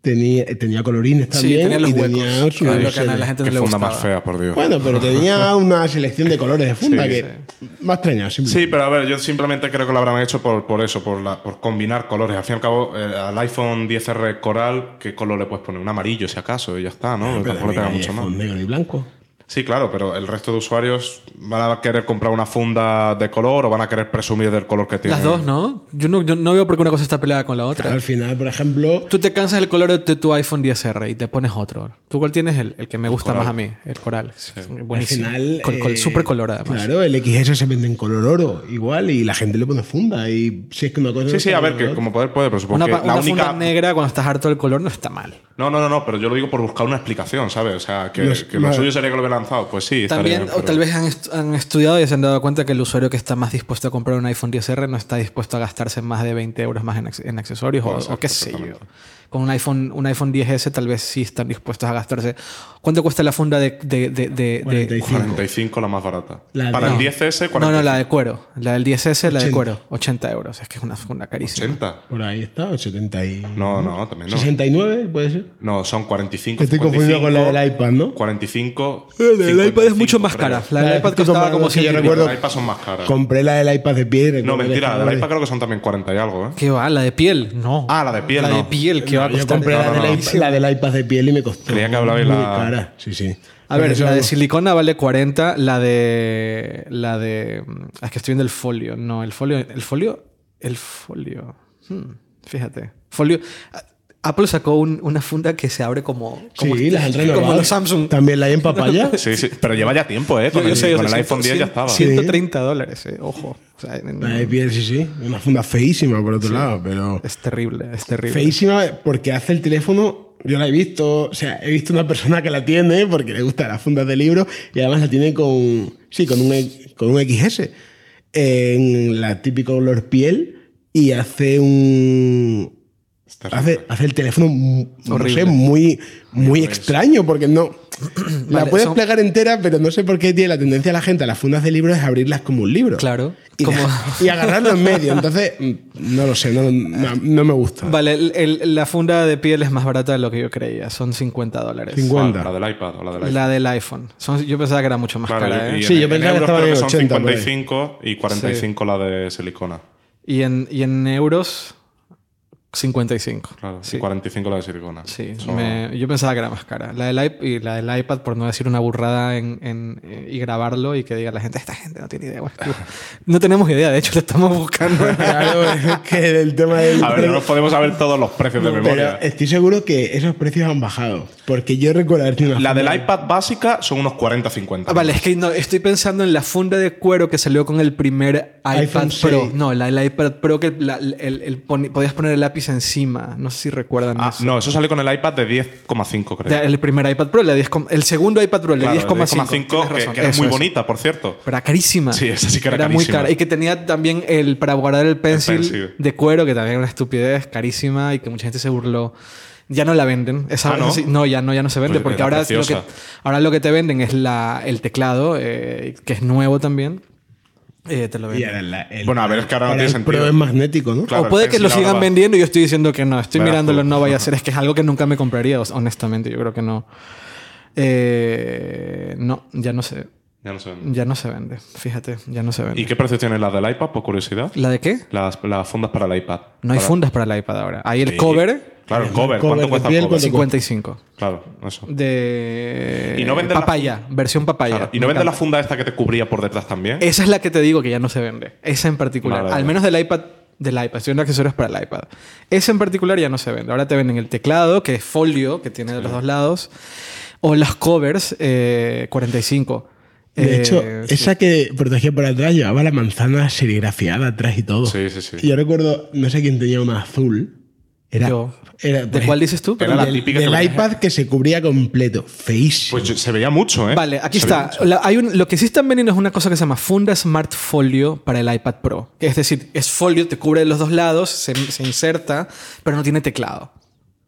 tenía, tenía colorines Sí, también tenía los y huecos. tenía que que la gente no Qué le funda más fea, por Dios. Bueno, pero tenía una selección de colores de funda Sí, que extrañado. simplemente. Sí, pero a ver, yo simplemente creo que lo habrán hecho por, por eso, por, la- por combinar colores. Al fin y al cabo, eh, al iPhone 10R Coral, ¿qué color le puedes poner? Un amarillo, si acaso, y ya está, ¿no? Pero Tampoco le pega mucho más. iPhone negro y blanco. Sí, claro, pero el resto de usuarios van a querer comprar una funda de color o van a querer presumir del color que tienen. Las dos, ¿no? Yo no, yo no veo por qué una cosa está peleada con la otra. Al final, por ejemplo, Tú te cansas del color de tu iPhone 10R y te pones otro. ¿Tú cuál tienes? El, el que me gusta Coral. más a mí, el coral. Es al Buenísimo. final. Col- col- eh, súper color además. Claro, el XS se vende en color oro, igual, y la gente le pone funda. Y si es que una cosa. Sí, no sí, a ver, que como poder puede, pero supongo Una, que pa- la una única. funda negra cuando estás harto del color no está mal. No, no, no, no, pero yo lo digo por buscar una explicación, ¿sabes? O sea, que, Los- que lo suyo sería que lo hubieran Pues sí, También, bien, o pero- tal vez han, est- han estudiado y se han dado cuenta que el usuario que está más dispuesto a comprar un iPhone 10R no está dispuesto a gastarse más de 20 euros más en, en accesorios o qué sé yo. Con un iPhone, un iPhone 10S tal vez sí están dispuestos a gastarse. ¿Cuánto cuesta la funda de... de, de, de- de- 45. 45 la más barata. La de- Para el No. 10S, 45. No, no, la de cuero. La del 10S, la de 80. cuero. 80 euros. Es que es una funda carísima. 80. Por ahí está, o 70 y... No, no, también no. 69, puede ser. No, son 45. Estoy confundido con la 55, del iPad, ¿no? 45. La del iPad es mucho 55, más cara. La La del de iPad costaba como que yo 100 y pico. recuerdo- Las iPad son más caras. Compré la del iPad de piedra. No, mentira, la del iPad creo que son también 40 y algo, ¿eh? ¿Qué va? ¿La de piel? No. Ah, la de piel, La de no. piel, que yo compré la, No, no, del no. iPad, la del iPad de piel y me costó. Creía que hablabais muy la- cara. Sí, sí. A ver, la de silicona vale 40, la de. La de. mm, Es que estoy viendo el folio. No, el folio. El folio. El folio. Hmm, fíjate. Folio. Apple sacó un- una funda que se abre como. como Sí, las han renovado. Como los Samsung. También la hay en papaya. Sí, sí, pero lleva ya tiempo, ¿eh? Con Yo- yo el, sé, yo con sé, el iPhone 10 ya estaba. 130 dólares, eh, ojo. O sea, en- La de piel, sí, sí. Una funda feísima, por otro lado, pero... es terrible, es terrible. Feísima porque hace el teléfono... Yo la he visto, o sea, he visto una persona que la tiene porque le gustan las fundas de libros y además la tiene con, sí, con un, con un XS en la típico color piel y hace un, hace, el teléfono, no sé, muy, muy extraño porque no. la Vale, puedes son- plegar entera, pero no sé por qué tiene la tendencia a la gente a las fundas de libros es abrirlas como un libro. Claro. Y, Como- y agarrarlo en medio. Entonces, mm, no lo sé, no, no, no me gusta. Vale, el- el- la funda de piel es más barata de lo que yo creía. Son 50 dólares. 50. ¿Cuál? La del iPad o la del iPhone. La del iPhone. Son- yo pensaba que era mucho más Claro, cara, ¿eh? Sí, en- yo en pensaba que creo en son 80 por ahí. 55 y 45 la de silicona. Y en, y en euros, 55. Claro, Sí. y 45 la de silicona. Sí, Son- me- yo pensaba que era más cara. La del, iP- y la del iPad, por no decir una burrada en, en- eh, y grabarlo y que diga la gente, esta gente no tiene idea. Bueno, no tenemos idea, de hecho, le estamos buscando. Claro, es que el tema del. A ver, no nos podemos saber todos los precios de pero memoria. estoy seguro que esos precios han bajado. Porque yo recuerdo haber La del iPad básica son unos 40-50. Ah, vale, es que no, estoy pensando en la funda de cuero que salió con el primer iPad iPhone Pro. 6. No, la, el iPad Pro que la- el- el poni- podías poner el lápiz encima. No sé si recuerdan Ah, eso. no, eso sale con el iPad de 10,5, creo. De- El primer iPad Pro, el, de 10 com- el segundo iPad Pro, el de Claro, 10,5. 10,5, Tienes que, que era eso, muy eso. bonita, por cierto. Pero era carísima. Sí, esa sí que era muy carísima. cara. Y que tenía también el para guardar el pencil, pencil. de cuero, que también era una estupidez carísima y que mucha gente se burló. Ya no la venden. Esa, Ah, ¿no? esa no, ya no, ya no se vende. Pues porque era ahora lo, que, ahora lo que te venden es la, el teclado, eh, que es nuevo también. Eh, te lo venden. el- Bueno, a ver, es que ahora no tiene el sentido. es magnético, ¿no? Claro, o puede que lo sigan va- vendiendo y yo estoy diciendo que no. Estoy Verás mirándolo, tú. no vaya a ser. Es que es algo que nunca me compraría, honestamente. Yo creo que no. Eh, no, ya no se, Ya no sé. ya no se vende. Fíjate, ya no se vende. ¿Y qué precios tiene la del iPad, por curiosidad? ¿La de qué? Las, las fundas para el iPad. No hay Para- fundas para el iPad ahora. Hay el Sí. cover, Claro, el cover. ¿Cuánto cuesta el cover? ¿cuánto 55. Claro, eso. De ¿Y no la papaya, versión papaya. Claro, ¿Y no vende la funda esta que te cubría por detrás también? Esa es la que te digo que ya no se vende. Esa en particular. Vale, Al vale. menos del iPad. Del iPad. Estoy viendo accesorios para el iPad. Esa en particular ya no se vende. Ahora te venden el teclado, que es folio, que tiene de los dos lados. O las covers, eh, 45. De Eh, hecho, sí. esa que protegía por atrás llevaba la manzana serigrafiada atrás y todo. Sí, sí, sí. Y yo recuerdo, no sé quién tenía una azul. Era, Yo. era- ¿De cuál dices tú? Era la del, típica que del venía- iPad que se cubría completo. Feísimo. Pues yo- se veía mucho, ¿eh? Vale, aquí Se está. La- hay un- lo que sí están vendiendo es una cosa que se llama funda Smart Folio para el iPad Pro. Es decir, es folio, te cubre los dos lados, se, se inserta, pero no tiene teclado.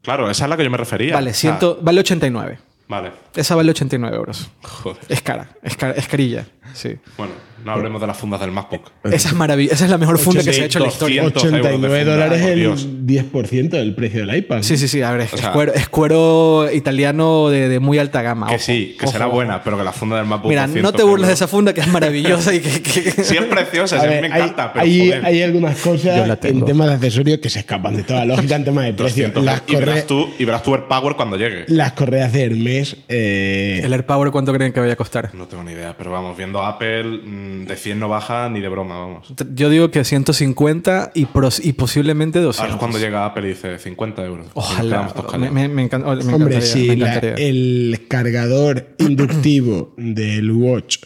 Claro, esa es la que yo me refería. Vale, O sea, ciento, vale 89. Vale. Esa vale 89 euros. Joder. Es cara, es, cara- es carilla. Sí. Bueno, No hablemos de las fundas del MacBook. Esa es maravilla. Esa es la mejor funda que se ha hecho en la historia. 200 euros de 89 funda, dólares por el Dios. 10% del precio del iPad. Sí, sí, sí. A ver, es, O sea- es cuero, es cuero italiano de, de muy alta gama. Que ojo, sí, que ojo, será ojo. buena, pero que la funda del MacBook. Mira, no 200 te burles de esa funda que es maravillosa y que. que- Sí, es preciosa, sí, a mí ver, me hay, encanta, pero hay, joder. hay algunas cosas en temas de accesorios que se escapan de toda lógica en temas de precio. 200 Las, y, verás tú, y verás tú el Power cuando llegue. las correas de Hermes. eh, ¿El AirPower cuánto creen que vaya a costar? No tengo ni idea, pero vamos, viendo Apple, mm, de 100 no baja ni de broma, vamos. Yo digo que 150 y, pros- y posiblemente Ahora 200. es cuando llega Apple y dice 50 euros. Ojalá. Me, callados. me, me encanta- me Hombre, si me la- encantaría. el cargador inductivo del Watch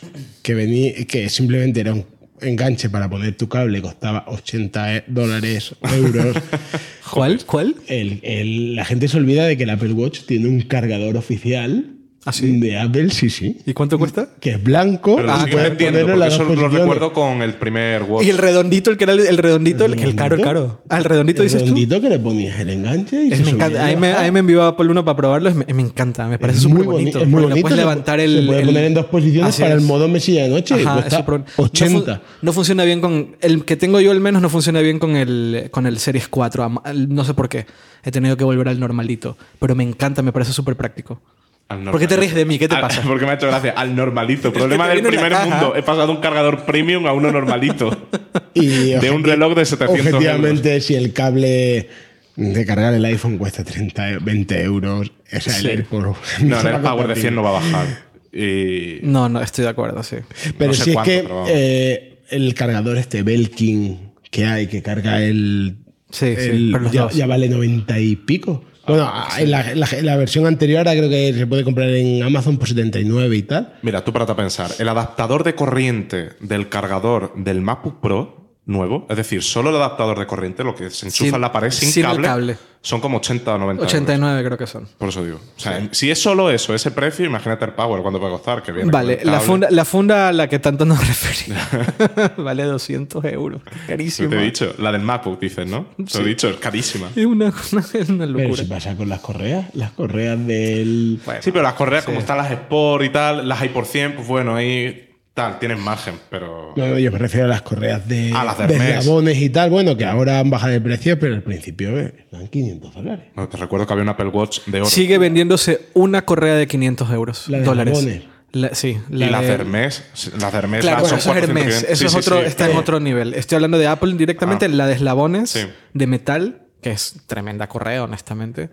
que venía, que simplemente era un enganche para poner tu cable, costaba 80 dólares o euros. ¿Cuál? ¿Cuál? El- el- la gente se olvida de que el Apple Watch tiene un cargador oficial ¿Ah, sí? de Apple, sí, sí. ¿Y cuánto cuesta? Que es blanco. Pero y lo sigo puedes entiendo, porque eso lo recuerdo con el primer Watch. Y el redondito, el que era el, el redondito, el, que el caro, redondito? caro. Ah, el redondito El dices tú. redondito que le ponías el enganche y Es- se me encanta. y A mí me, bajaba. a mí me envió Apple uno para probarlo. me, me encanta. Me parece súper bonito. Es muy bonito. puedes se levantar el. Se puede el- poner en dos posiciones para es. el modo mesilla de noche. Ajá, cuesta eso, pero no fun- 80. No, funciona bien con. El que tengo yo al menos no funciona bien con el, con el Series 4. am- al- No sé por qué. He tenido que volver al normalito. Pero me encanta, me parece súper práctico. ¿Por qué te ríes de mí? ¿Qué te Al- pasa? Porque me ha hecho gracia. Al normalito. Problema del primer mundo. He pasado un cargador premium a uno normalito. Y de un reloj de 700 Objetivamente, si el cable de cargar el iPhone cuesta 30, e- 20 euros, o sea, Sí. el AirPod No, el Power de compartir. 100 no va a bajar. Y No, no, estoy de acuerdo, sí. Pero no sé si cuánto, es que pero eh, el cargador este Belkin que hay, que carga el. Sí, sí, el- ya vale 90 y pico. Bueno, en la, en la- la versión anterior ahora creo que se puede comprar en Amazon por 79 y tal. Mira, tú párate a pensar. El adaptador de corriente del cargador del MacBook Pro nuevo, es decir, solo el adaptador de corriente, lo que se enchufa Sin- en la pared sin, sin cable, cable. son como 80 o 90 euros. 89 creo que son. Por eso digo. O sea, si es solo eso, ese precio, imagínate el Power, ¿cuánto puede costar? Que viene Vale, la funda, la funda a la que tanto nos referimos vale 200 euros. Carísimo. te he dicho, la del MacBook, dices, ¿no? Te lo he dicho, es carísima. Es una, una, una Pero locura. si pasa con las correas, las correas del. Sí, pero las correas, como están las Sport y tal, las hay por 100, pues bueno, ahí tal, tienes margen, pero. No, no, yo me refiero a las correas de, las de de Hermes. eslabones y tal. Bueno, que ahora han bajado de precio, pero al principio eh, eran 500 dólares. No, te recuerdo que había un Apple Watch de oro. Sigue vendiéndose una correa de 500 euros. La de dólares. jabones. La- sí, y la las de- de Hermes, las de Hermes Claro, las bueno, eso es 400, Hermes. 500. Eso Sí, es otro, sí, está en pero- otro nivel. Estoy hablando de Apple directamente. Ah. La de eslabones Sí. de metal, que es tremenda correa, honestamente,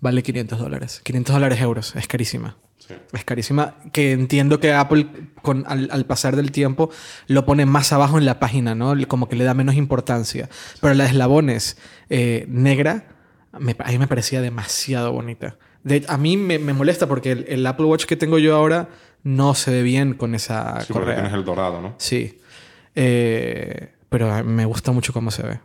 vale 500 dólares. 500 dólares euros. Es carísima. Es carísima. Que entiendo que Apple, con, al, al pasar del tiempo, lo pone más abajo en la página, ¿no? Como que le da menos importancia. Pero la de eslabones eh, negra, me, a mí me parecía demasiado bonita. De- a mí me, me molesta porque el, el Apple Watch que tengo yo ahora no se ve bien con esa Sí, correa. tienes el dorado, ¿no? Sí. Eh, pero me gusta mucho cómo se ve.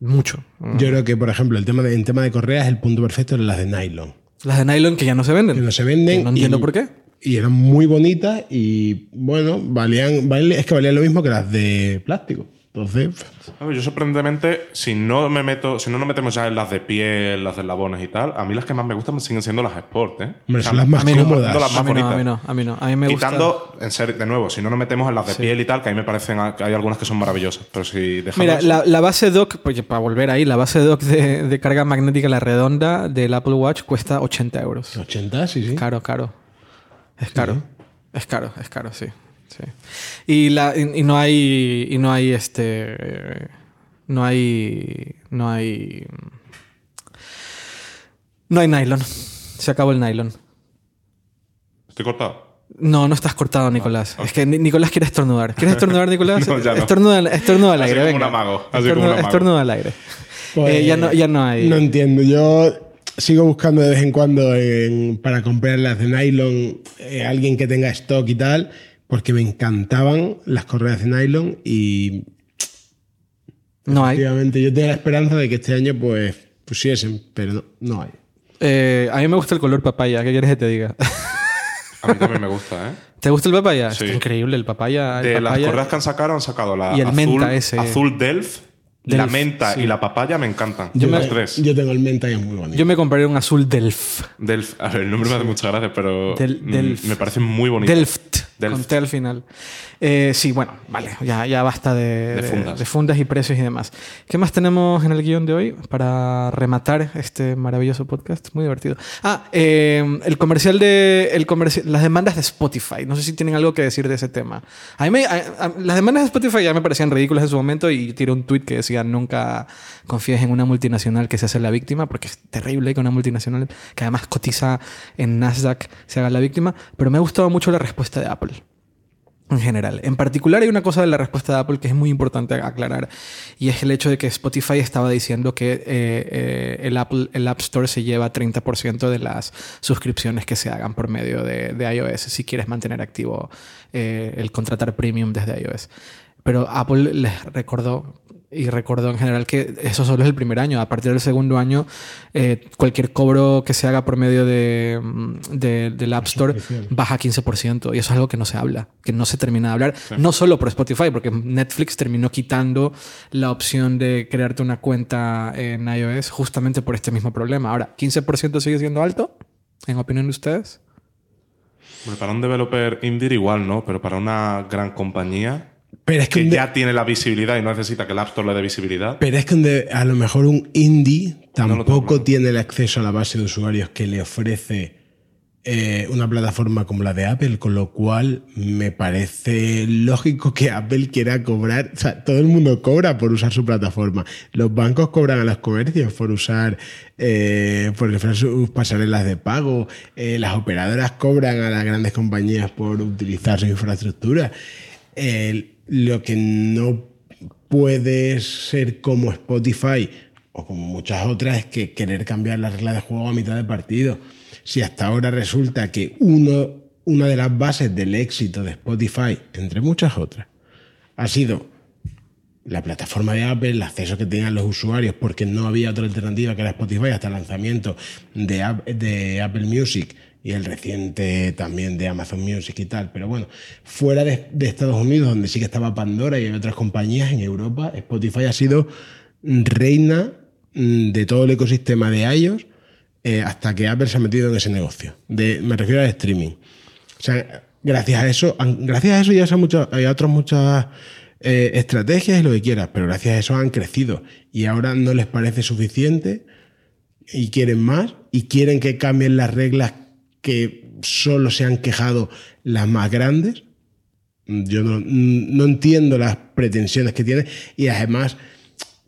Mucho. Yo creo que, por ejemplo, el tema de, en tema de correas, el punto perfecto eran las de nylon. Las de nylon que ya no se venden. Que no se venden. Que no entiendo y- por qué. Y eran muy bonitas y, bueno, valían, vale- es que valían lo mismo que las de plástico. Entonces, yo sorprendentemente, si no me meto, si no nos metemos ya en las de piel, las de labones y tal, a mí las que más me gustan siguen siendo las Sport, ¿eh? hombre, O sea, son las más a mí no, cómodas. las más A mí no, a bonitas. mí no, a mí no. A mí me gusta. Quitando, en serio, de nuevo, si no nos metemos en las de piel y tal, que a mí me parecen que hay algunas que son maravillosas. Pero si dejamos. Mira, la, la base dock, porque para volver ahí, la base dock de, de carga magnética, la redonda del Apple Watch cuesta 80 euros. 80, sí, sí. Caro, caro. Es caro. Es caro, es caro, sí. Sí. Y, la, y, y no hay. Y no hay este. No hay. No hay. No hay nylon. Se acabó el nylon. Estoy cortado. No, no estás cortado, Nicolás. Es que Ni- Nicolás quiere estornudar. ¿Quieres estornudar, Nicolás? No, ya no. Estornuda, estornuda al Así aire, como venga. un amago, así como un Estornuda, amago. estornuda al aire. Pues, Eh, ya, no, ya no hay. No entiendo. Yo sigo buscando de vez en cuando en- para comprar las de nylon eh, alguien que tenga stock y tal, porque me encantaban las correas de nylon y No hay. efectivamente yo tenía la esperanza de que este año pues pusiesen, pero no, no hay. Eh, a mí me gusta el color papaya. ¿Qué quieres que te diga? A mí también me gusta, ¿eh? ¿Te gusta el papaya? Sí. Está increíble el papaya. el De las papaya- correas que han sacado, han sacado la Y el azul, menta ese. azul Delft, la menta sí. y la papaya me encantan. Yo, las me- tres. yo tengo el menta y es muy bonito. Yo me compraría un azul Delft. Delft, a ver, el nombre me hace muchas gracias, pero Del- mm, Delft. me parece muy bonito. Delft. Delft. Con T al final. Eh, sí, bueno, vale, ya, ya basta de, De fundas. de fundas y precios y demás. ¿Qué más tenemos en el guion de hoy para rematar este maravilloso podcast? Muy divertido. Ah, eh, el comercial de. El comerci- las demandas de Spotify. No sé si tienen algo que decir de ese tema. A mí me- a- a- las demandas de Spotify ya me parecían ridículas en su momento y tiré un tweet que decía: Nunca confíes en una multinacional que se hace la víctima, porque es terrible que una multinacional que además cotiza en Nasdaq se haga la víctima. Pero me ha gustado mucho la respuesta de Apple en general. En particular hay una cosa de la respuesta de Apple que es muy importante aclarar y es el hecho de que Spotify estaba diciendo que eh, eh, el, App Store se lleva 30% de las suscripciones que se hagan por medio de, de iOS si quieres mantener activo eh, el contratar premium desde iOS. Pero Apple les recordó y recordó en general que eso solo es el primer año. A partir del segundo año, eh, cualquier cobro que se haga por medio de, mm, de- del App Store baja 15%. Y eso es algo que no se habla, que no se termina de hablar. No solo por Spotify, porque Netflix terminó quitando la opción de crearte una cuenta en iOS justamente por este mismo problema. Ahora, ¿15% sigue siendo alto? En opinión de ustedes. Bueno, para un developer indie igual no, pero para una gran compañía Pero es que, que un de- ya tiene la visibilidad y no necesita que el App Store le dé visibilidad. pero es que de- a lo mejor un indie tampoco tiene el acceso a la base de usuarios que le ofrece eh, una plataforma como la de Apple, con lo cual me parece lógico que Apple quiera cobrar. O sea, todo el mundo cobra por usar su plataforma. Los bancos cobran a los comercios por usar, eh, por ofrecer sus pasarelas de pago. Eh, las operadoras cobran a las grandes compañías por utilizar su infraestructura. El- lo que no puede ser como Spotify o como muchas otras es que querer cambiar las reglas de juego a mitad de partido. Si hasta ahora resulta que uno, una de las bases del éxito de Spotify, entre muchas otras, ha sido la plataforma de Apple, el acceso que tenían los usuarios, porque no había otra alternativa que era Spotify hasta el lanzamiento de, de Apple Music y el reciente también de Amazon Music y tal. Pero bueno, fuera de, de Estados Unidos, donde sí que estaba Pandora y otras compañías, en Europa, Spotify ha sido reina mm, de todo el ecosistema de iOS eh, hasta que Apple se ha metido en ese negocio. Me refiero al streaming. O sea, gracias a eso, gracias a eso ya hay, hay otras muchas eh, estrategias y lo que quieras, pero gracias a eso han crecido y ahora no les parece suficiente y quieren más y quieren que cambien las reglas que solo se han quejado las más grandes. Yo no, entiendo las pretensiones que tienen y además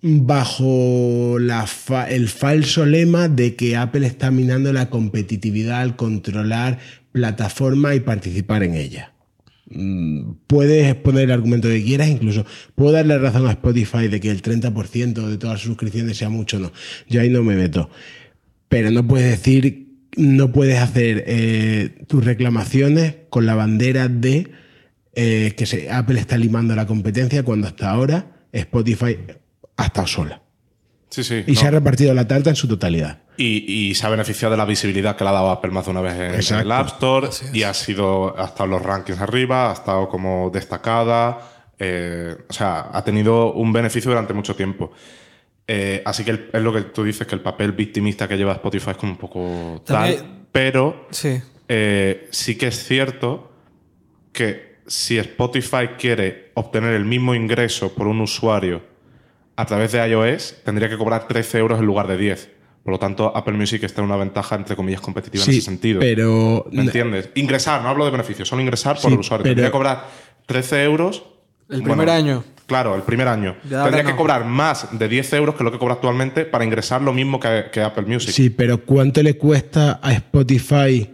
bajo el falso lema de que Apple está minando la competitividad al controlar plataformas y participar en ella. Mm, Puedes poner el argumento que quieras, incluso puedo darle razón a Spotify de que el 30% de todas las suscripciones sea mucho no. Yo ahí no me meto. Pero no puedes decir, no puedes hacer eh, tus reclamaciones con la bandera de eh, que se- Apple está limando la competencia cuando hasta ahora Spotify ha estado sola. Sí, sí. Y no. se ha repartido la tarta en su totalidad. Y, y se ha beneficiado de la visibilidad que le ha dado Apple más de una vez en Exacto. el App Store y ha sido ha estado en los rankings arriba, ha estado como destacada, eh, o sea, ha tenido un beneficio durante mucho tiempo. Eh, así que el- es lo que tú dices, que el papel victimista que lleva Spotify es como un poco tal, pero Sí. eh, sí que es cierto que si Spotify quiere obtener el mismo ingreso por un usuario a través de iOS, tendría que cobrar 13 euros en lugar de 10. Por lo tanto, Apple Music está en una ventaja, entre comillas, competitiva en ese sentido. pero ¿Me entiendes? Ingresar, no hablo de beneficios, solo ingresar por Sí, el usuario. pero- Tendría que cobrar 13 euros. El primer año. Claro, el primer año. Ya que no. cobrar más de 10 euros que lo que cobra actualmente para ingresar lo mismo que, que Apple Music. Sí, pero ¿cuánto le cuesta a Spotify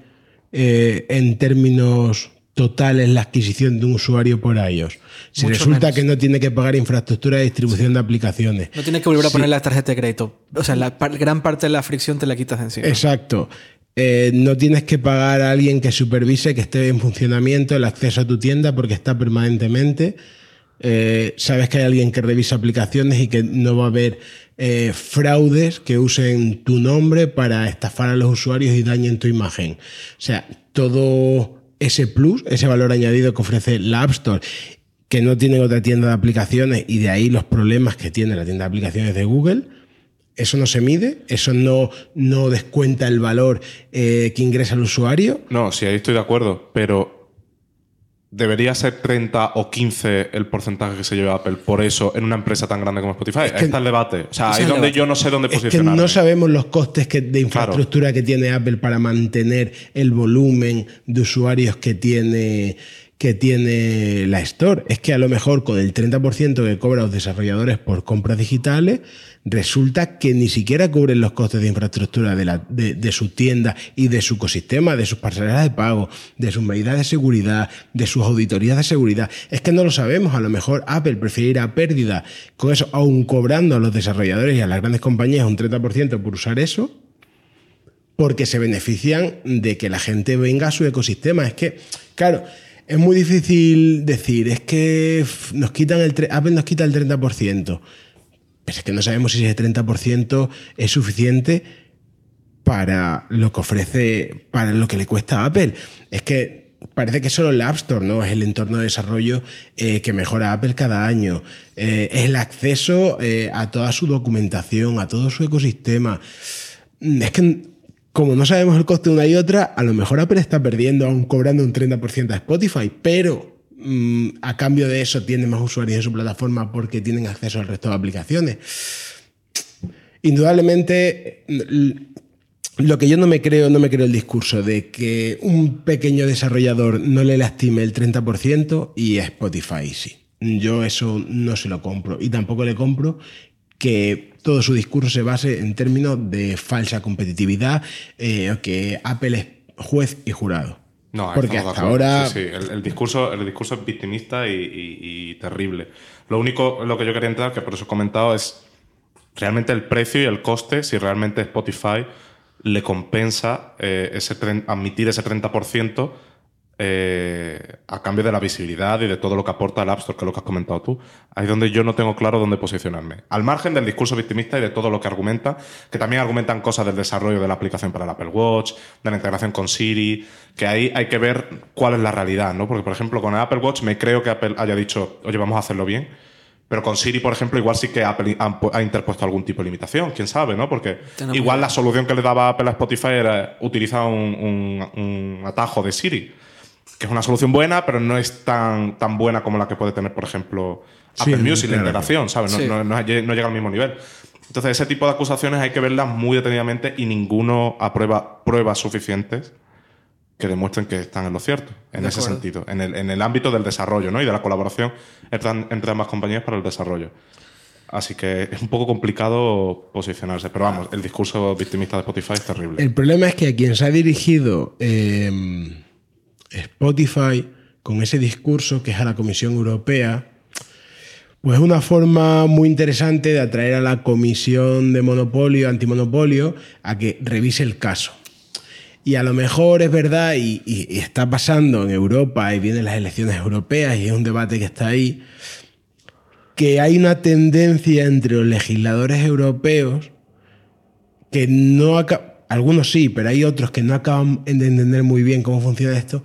eh, en términos totales la adquisición de un usuario por iOS? Si Mucho resulta menos. que no tiene que pagar infraestructura de distribución de aplicaciones. No tienes que volver a Sí. poner la tarjeta de crédito. O sea, la par- gran parte de la fricción te la quitas de encima. Exacto. Eh, no tienes que pagar a alguien que supervise que esté en funcionamiento el acceso a tu tienda porque está permanentemente. Eh, sabes que hay alguien que revisa aplicaciones y que no va a haber eh, fraudes que usen tu nombre para estafar a los usuarios y dañen tu imagen. O sea, todo ese plus, ese valor añadido que ofrece la App Store, que no tiene otra tienda de aplicaciones y de ahí los problemas que tiene la tienda de aplicaciones de Google. Eso no se mide, eso no, no descuenta el valor eh, que ingresa el usuario. No, sí, ahí estoy de acuerdo, pero debería ser 30 o 15 el porcentaje que se lleva Apple por eso en una empresa tan grande como Spotify. Ahí está el debate. O sea, ahí es es donde debate. yo no sé dónde Es que no sabemos los costes que- de infraestructura que tiene Apple para mantener el volumen de usuarios que tiene, que tiene la Store. Es que a lo mejor con el 30% que cobran los desarrolladores por compras digitales, resulta que ni siquiera cubren los costes de infraestructura de, la- de- su tienda y de su ecosistema, de sus pasarelas de pago, de sus medidas de seguridad, de sus auditorías de seguridad. Es que no lo sabemos. A lo mejor Apple prefiere ir a pérdida con eso, aún cobrando a los desarrolladores y a las grandes compañías un 30% por usar eso, porque se benefician de que la gente venga a su ecosistema. Es que, claro, es muy difícil decir, es que nos quitan el Apple nos quita el 30%. Pero es que no sabemos si ese 30% es suficiente para lo que ofrece, para lo que le cuesta a Apple. Es que parece que solo el App Store, ¿no? Es el entorno de desarrollo eh, que mejora Apple cada año. Eh, es el acceso eh, a toda su documentación, a todo su ecosistema. Mm, Es que como no sabemos el coste de una y otra, a lo mejor Apple está perdiendo, aún cobrando un 30% a Spotify, pero mm, a cambio de eso tiene más usuarios en su plataforma porque tienen acceso al resto de aplicaciones. Indudablemente, l- lo que yo no me creo, no me creo el discurso de que un pequeño desarrollador no le lastime el 30% y a Spotify sí. Yo eso no se lo compro y tampoco le compro que todo su discurso se base en términos de falsa competitividad, eh, que Apple es juez y jurado. No, porque hasta ahora Sí, sí, El, el discurso, el discurso es victimista y, y- y terrible. Lo único, lo que yo quería entrar, que por eso he comentado, es realmente el precio y el coste, si realmente Spotify le compensa eh, ese admitir ese 30% eh, a cambio de la visibilidad y de todo lo que aporta el App Store, que es lo que has comentado tú. Ahí es donde yo no tengo claro dónde posicionarme. Al margen del discurso victimista y de todo lo que argumenta, que también argumentan cosas del desarrollo de la aplicación para el Apple Watch, de la integración con Siri, que ahí hay que ver cuál es la realidad, ¿no? Porque, por ejemplo, con el Apple Watch me creo que Apple haya dicho, oye, vamos a hacerlo bien. Pero con Siri, por ejemplo, igual sí que Apple ha, interpuesto algún tipo de limitación, quién sabe, ¿no? Porque Tenemos- igual la solución que le daba Apple a Spotify era utilizar un, un- un atajo de Siri, que es una solución buena, pero no es tan, tan buena como la que puede tener, por ejemplo, Sí, Apple Music, la integración, ¿sabes? No, Sí. no- no no llega al mismo nivel. Entonces, ese tipo de acusaciones hay que verlas muy detenidamente y ninguno aprueba pruebas suficientes que demuestren que están en lo cierto, en De ese acuerdo. sentido, en el, en el ámbito del desarrollo ¿no? y de la colaboración entre, entre ambas compañías para el desarrollo. Así que es un poco complicado posicionarse, pero vamos, el discurso victimista de Spotify es terrible. El problema es que a quien se ha dirigido eh, Spotify con ese discurso, que es a la Comisión Europea, pues es una forma muy interesante de atraer a la Comisión de Monopolio, Antimonopolio, a que revise el caso. Y a lo mejor es verdad, y, y- está pasando en Europa, y vienen las elecciones europeas, y es un debate que está ahí, que hay una tendencia entre los legisladores europeos que no aca- algunos sí, pero hay otros que no acaban de entender muy bien cómo funciona esto,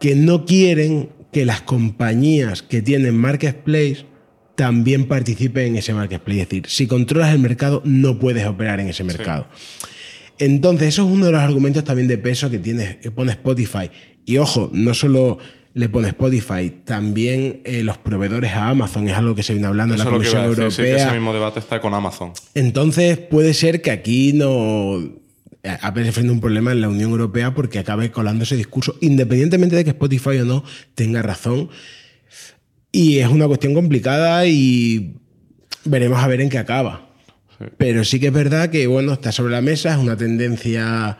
que no quieren que las compañías que tienen marketplace también participen en ese marketplace. Es decir, si controlas el mercado, no puedes operar en ese mercado. Entonces, eso es uno de los argumentos también de peso que, tiene, que pone Spotify. Y ojo, no solo le pone Spotify, también eh, los proveedores a Amazon, es algo que se viene hablando Eso en la Comisión a decir, sí, que Europea. ese mismo debate está con Amazon. Entonces puede ser que aquí no Apple se enfrente a un problema en la Unión Europea porque acabe colando ese discurso, independientemente de que Spotify o no tenga razón. Y es una cuestión complicada y veremos a ver en qué acaba. Pero sí que es verdad que, bueno, está sobre la mesa, es una tendencia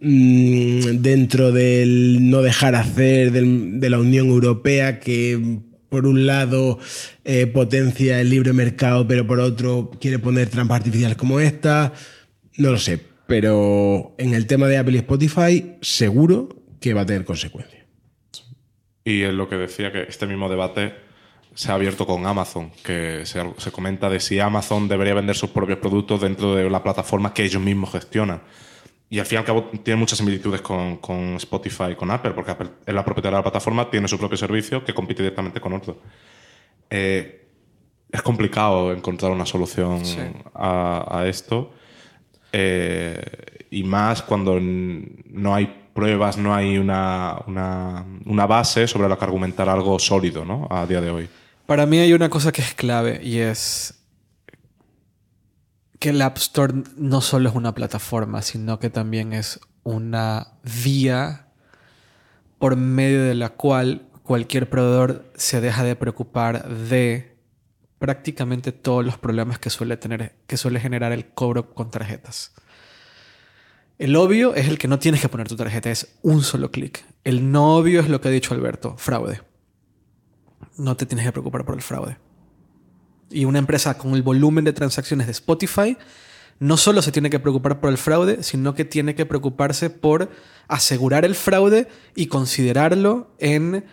mm, dentro del no dejar hacer del- de la Unión Europea que por un lado eh, potencia el libre mercado, pero por otro quiere poner trampas artificiales como esta. No lo sé, pero en el tema de Apple y Spotify seguro que va a tener consecuencias. Y es lo que decía que este mismo debate se ha abierto con Amazon, que se, se comenta de si Amazon debería vender sus propios productos dentro de la plataforma que ellos mismos gestionan. Y al fin y al cabo tiene muchas similitudes con, con Spotify y con Apple, porque Apple es la propietaria de la plataforma, tiene su propio servicio que compite directamente con otros. Eh, es complicado encontrar una solución Sí. a, a esto. Eh, y más cuando no hay pruebas, no hay una, una, una base sobre la que argumentar algo sólido ¿no? a día de hoy. Para mí hay una cosa que es clave y es que el App Store no solo es una plataforma, sino que también es una vía por medio de la cual cualquier proveedor se deja de preocupar de prácticamente todos los problemas que suele tener, que suele generar el cobro con tarjetas. El obvio es el que no tienes que poner tu tarjeta, es un solo clic. El no obvio es lo que ha dicho Alberto, fraude. No te tienes que preocupar por el fraude. Y una empresa con el volumen de transacciones de Spotify no solo se tiene que preocupar por el fraude, sino que tiene que preocuparse por asegurar el fraude y considerarlo en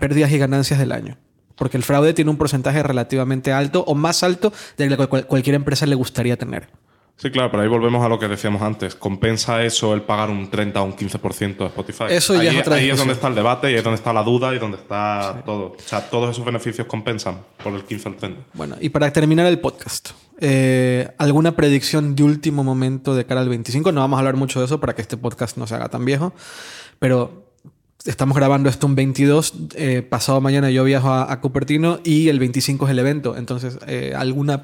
pérdidas y ganancias del año. Porque el fraude tiene un porcentaje relativamente alto o más alto del que cualquier empresa le gustaría tener. Sí, claro, pero ahí volvemos a lo que decíamos antes. ¿Compensa eso el pagar un 30 o un 15% de Spotify? Eso ya ahí, es otra Ahí es donde está el debate y es donde está la duda y donde está todo. O sea, todos esos beneficios compensan por el 15 o el 30. Bueno, y para terminar el podcast, eh, ¿alguna predicción de último momento de cara al 25? No vamos a hablar mucho de eso para que este podcast no se haga tan viejo, pero estamos grabando esto un 22, eh, pasado mañana yo viajo a, Cupertino y el 25 es el evento. Entonces, eh, ¿alguna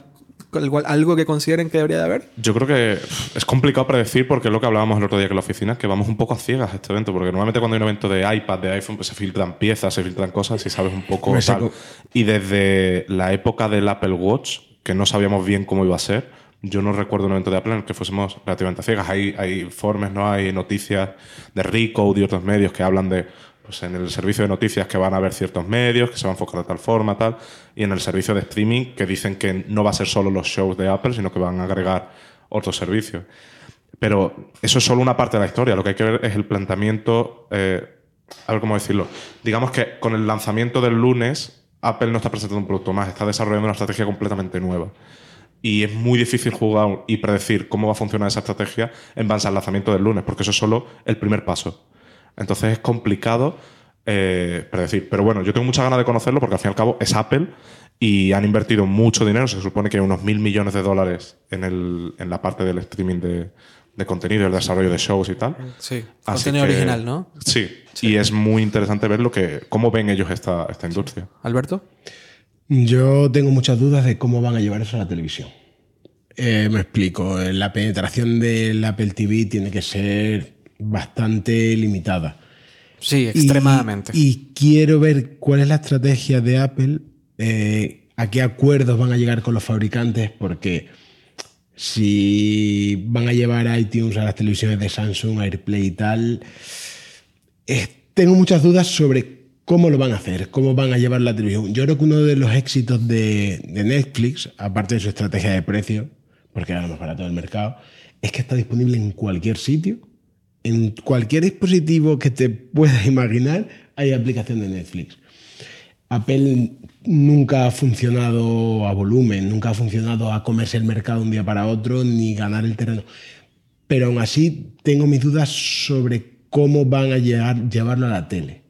¿Algo que consideren que debería de haber? Yo creo que es complicado predecir porque es lo que hablábamos el otro día en la oficina, que vamos un poco a ciegas a este evento, porque normalmente cuando hay un evento de iPad, de iPhone, pues se filtran piezas, se filtran cosas y sabes un poco tal. Y desde la época del Apple Watch, que no sabíamos bien cómo iba a ser, yo no recuerdo un evento de Apple en el que fuésemos relativamente ciegas. Hay, informes, ¿no? Hay noticias de Rico y otros medios que hablan de pues en el servicio de noticias que van a haber ciertos medios, que se van a enfocar de tal forma, tal, y en el servicio de streaming que dicen que no va a ser solo los shows de Apple, sino que van a agregar otros servicios. Pero eso es solo una parte de la historia, lo que hay que ver es el planteamiento, eh, a ver cómo decirlo, digamos que con el lanzamiento del lunes, Apple no está presentando un producto más, está desarrollando una estrategia completamente nueva. Y es muy difícil jugar y predecir cómo va a funcionar esa estrategia en base al lanzamiento del lunes, porque eso es solo el primer paso. Entonces es complicado eh, predecir. Pero bueno, yo tengo muchas ganas de conocerlo porque al fin y al cabo es Apple y han invertido mucho dinero. Se supone que unos mil millones de dólares en, el, en la parte del streaming de, de contenido, el desarrollo de shows y tal. Sí, contenido original, ¿no? Sí, y es muy interesante ver lo que, cómo ven ellos esta, esta industria. ¿Alberto? Yo tengo muchas dudas de cómo van a llevar eso a la televisión. Eh, me explico, la penetración del Apple TV tiene que ser bastante limitada. Sí, extremadamente. Y, quiero ver cuál es la estrategia de Apple, eh, a qué acuerdos van a llegar con los fabricantes, porque si van a llevar iTunes a las televisiones de Samsung, AirPlay y tal, tengo muchas dudas sobre cómo lo van a hacer, cómo van a llevar la televisión. Yo creo que uno de los éxitos de, Netflix, aparte de su estrategia de precio, porque era más barato del mercado, es que está disponible en cualquier sitio en cualquier dispositivo que te puedas imaginar hay aplicación de Netflix. Apple nunca ha funcionado a volumen, nunca ha funcionado a comerse el mercado un día para otro ni ganar el terreno. Pero aún así tengo mis dudas sobre cómo van a llevarlo a la tele.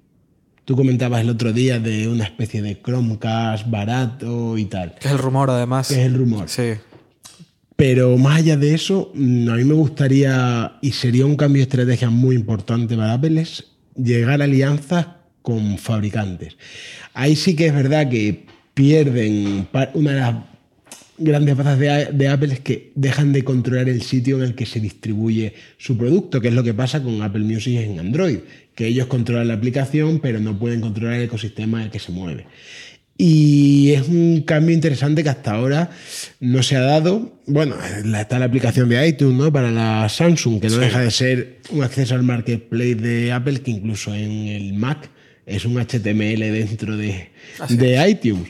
Tú comentabas el otro día de una especie de Chromecast barato y tal. Que es el rumor, además. Que es el rumor. Sí. Pero más allá de eso, mm, a mí me gustaría, y sería un cambio de estrategia muy importante para Apple, es llegar a alianzas con fabricantes. Ahí sí que es verdad que pierden una de las grandes bazas de, Apple es que dejan de controlar el sitio en el que se distribuye su producto, que es lo que pasa con Apple Music en Android, que ellos controlan la aplicación, pero no pueden controlar el ecosistema en el que se mueve. Y es un cambio interesante que hasta ahora no se ha dado. Bueno, está la aplicación de iTunes, ¿no? Para la Samsung, que no deja de ser un acceso al marketplace de Apple, que incluso en el Mac es un HTML dentro de, de iTunes.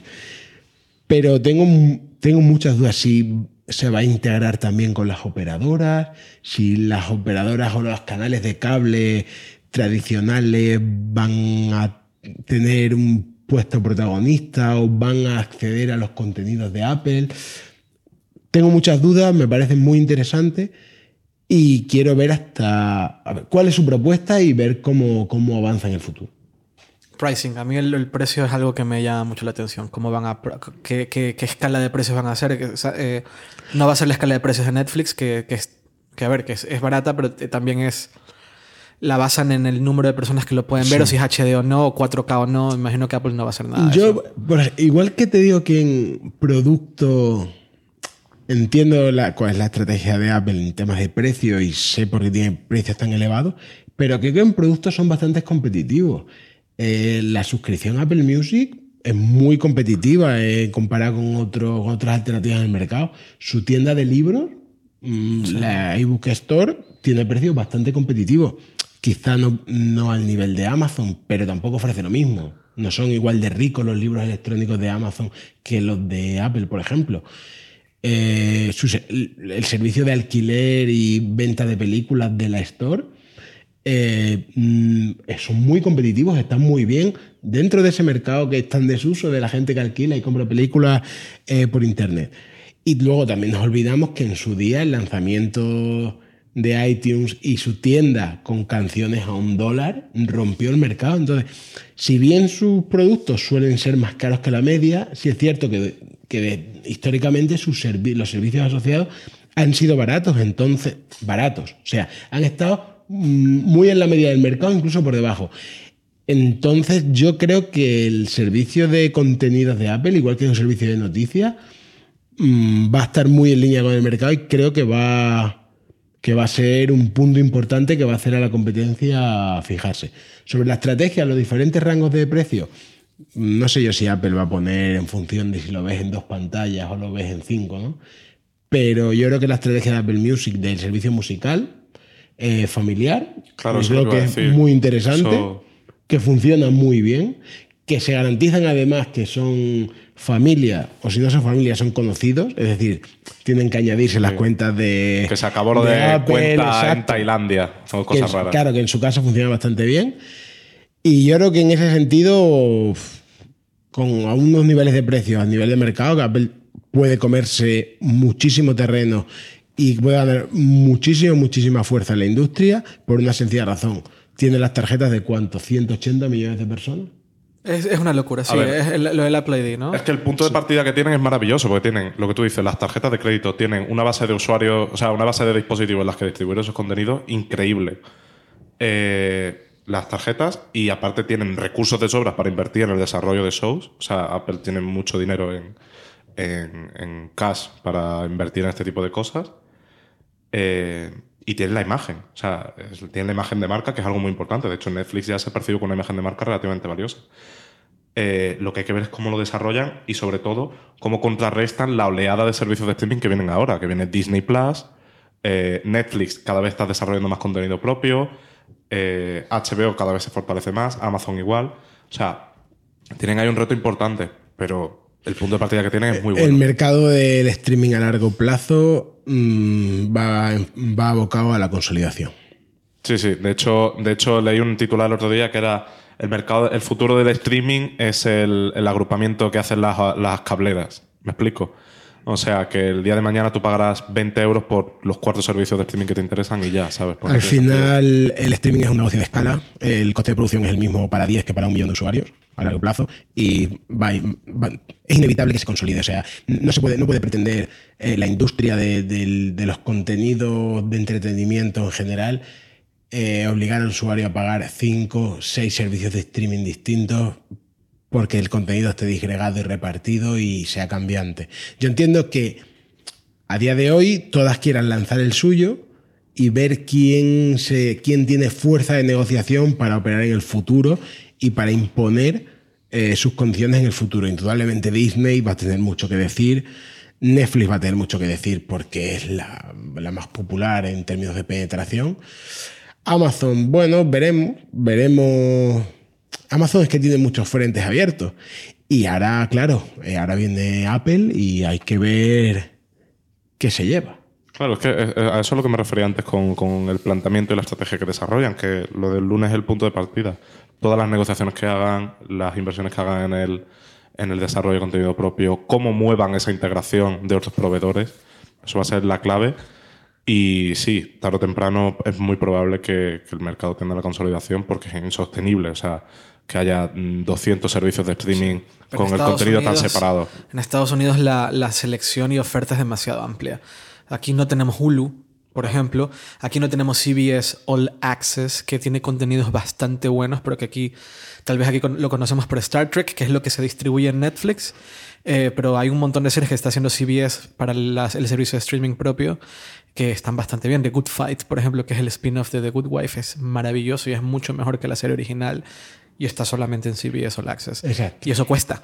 Pero tengo, tengo muchas dudas si se va a integrar también con las operadoras, si las operadoras o los canales de cable tradicionales van a tener un puesto protagonista o van a acceder a los contenidos de Apple. Tengo muchas dudas, me parece muy interesante y quiero ver hasta cuál es su propuesta y ver cómo, cómo avanza en el futuro. Pricing, a mí el, precio es algo que me llama mucho la atención. ¿Cómo van a, qué, qué, escala de precios van a hacer? Eh, no va a ser la escala de precios de Netflix, que, que, es, que a ver, que es, barata, pero también es la basan en el número de personas que lo pueden ver, o si es HD o no, o 4K o no. Imagino que Apple no va a hacer nada. de Yo, eso. igual que te digo que en producto entiendo la, cuál es la estrategia de Apple en temas de precio y sé por qué tiene precios tan elevados, pero creo que en productos son bastante competitivos. Eh, la suscripción a Apple Music es muy competitiva eh, comparada con, otro- con otras alternativas en el mercado. Su tienda de libros, mm, la iBook Store, tiene precios bastante competitivos. Quizá no, al nivel de Amazon, pero tampoco ofrece lo mismo. No son igual de ricos los libros electrónicos de Amazon que los de Apple, por ejemplo. Eh, el servicio de alquiler y venta de películas de la Store eh, mm, son muy competitivos, están muy bien dentro de ese mercado que está en desuso de la gente que alquila y compra películas eh, por internet. Y luego también nos olvidamos que en su día el lanzamiento de iTunes y su tienda con canciones a un dólar rompió el mercado. Entonces, si bien sus productos suelen ser más caros que la media, sí es cierto que, que históricamente sus los servicios asociados han sido baratos, entonces, baratos. O sea, han estado mm, muy en la media del mercado, incluso por debajo. Entonces, yo creo que el servicio de contenidos de Apple, igual que el servicio de noticias, mm, va a estar muy en línea con el mercado y creo que va, que va a ser un punto importante que va a hacer a la competencia fijarse. Sobre la estrategia, los diferentes rangos de precio, no sé yo si Apple va a poner en función de si lo ves en dos pantallas o lo ves en cinco, ¿no? Pero yo creo que la estrategia de Apple Music del servicio musical eh, familiar, Claro, creo que es decir. muy interesante, que funciona muy bien, que se garantizan además que son familia, o si no son familia, son conocidos, es decir, tienen que añadirse las cuentas de. Que se acabó lo de, Apple, cuenta en. Tailandia. Son Que cosas en- raras. Claro, que en su caso funciona bastante bien. Y yo creo que en ese sentido, con a unos niveles de precios a nivel de mercado, que Apple puede comerse muchísimo terreno y puede ganar muchísimo, muchísima fuerza en la industria por una sencilla razón. Tiene las tarjetas de cuánto? 180 millones de personas. Es, es una locura, sí. ver. Es el- lo del Apple ID, ¿no? Es que el punto de partida que tienen es maravilloso, porque tienen, lo que tú dices, las tarjetas de crédito, tienen una base de usuarios, o sea, una base de dispositivos en las que distribuir esos contenidos increíble. Eh, las tarjetas y aparte tienen recursos de sobras para invertir en el desarrollo de shows. O sea, Apple tiene mucho dinero en, en, en cash para invertir en este tipo de cosas. Eh, y tienen la imagen. O sea, tienen la imagen de marca, que es algo muy importante. De hecho, Netflix ya se percibe con una imagen de marca relativamente valiosa. Eh, lo que hay que ver es cómo lo desarrollan y sobre todo cómo contrarrestan la oleada de servicios de streaming que vienen ahora, que viene Disney Plus, eh, Netflix cada vez está desarrollando más contenido propio, eh, HBO cada vez se fortalece más, Amazon igual. O sea, tienen ahí un reto importante, pero el punto de partida que tienen es muy El bueno. mercado del streaming a largo plazo mm, va, va abocado a la consolidación. Sí, sí. De hecho, de hecho, leí un titular el otro día que era el mercado, el futuro del streaming es el, el agrupamiento que hacen las, las cableras. ¿Me explico? O sea, que el día de mañana tú pagarás 20 euros por los cuatro servicios de streaming que te interesan y ya, ¿sabes? Al final, el streaming es un negocio de escala. El coste de producción es el mismo para 10 que para un millón de usuarios a largo plazo. Y va- va- es inevitable que se consolide. O sea, no se puede, no puede pretender eh, la industria de, de los contenidos de entretenimiento en general eh, obligar al usuario a pagar 5, 6 servicios de streaming distintos porque el contenido esté disgregado y repartido y sea cambiante. Yo entiendo que a día de hoy todas quieran lanzar el suyo y ver quién, se, quién tiene fuerza de negociación para operar en el futuro y para imponer eh, sus condiciones en el futuro. Indudablemente Disney va a tener mucho que decir, Netflix va a tener mucho que decir porque es la, la más popular en términos de penetración. Amazon, bueno, veremos, veremos. Amazon es que tiene muchos frentes abiertos. Y ahora, claro, eh, ahora viene Apple y hay que ver qué se lleva. Claro, es que eh, eh, a eso es lo que me refería antes con, con el planteamiento y la estrategia que desarrollan, que lo del lunes es el punto de partida. Todas las negociaciones que hagan, las inversiones que hagan en el, en el desarrollo de contenido propio, cómo muevan esa integración de otros proveedores, eso va a ser la clave. Y sí, tarde o temprano es muy probable que, que el mercado tenga la consolidación porque es insostenible. O sea, que haya mm, 200 servicios de streaming con el Estados contenido tan separado. En Estados Unidos la, la selección y oferta es demasiado amplia. Aquí no tenemos Hulu, Por ejemplo, aquí no tenemos CBS All Access, que tiene contenidos bastante buenos, pero que aquí, tal vez aquí lo conocemos por Star Trek, que es lo que se distribuye en Netflix. Eh, pero hay un montón de series que está haciendo CBS para las- el servicio de streaming propio que están bastante bien. The Good Fight, por ejemplo, que es el spin-off de The Good Wife, es maravilloso y es mucho mejor que la serie original. Y está solamente en CBS All Access. Exacto. Y eso cuesta.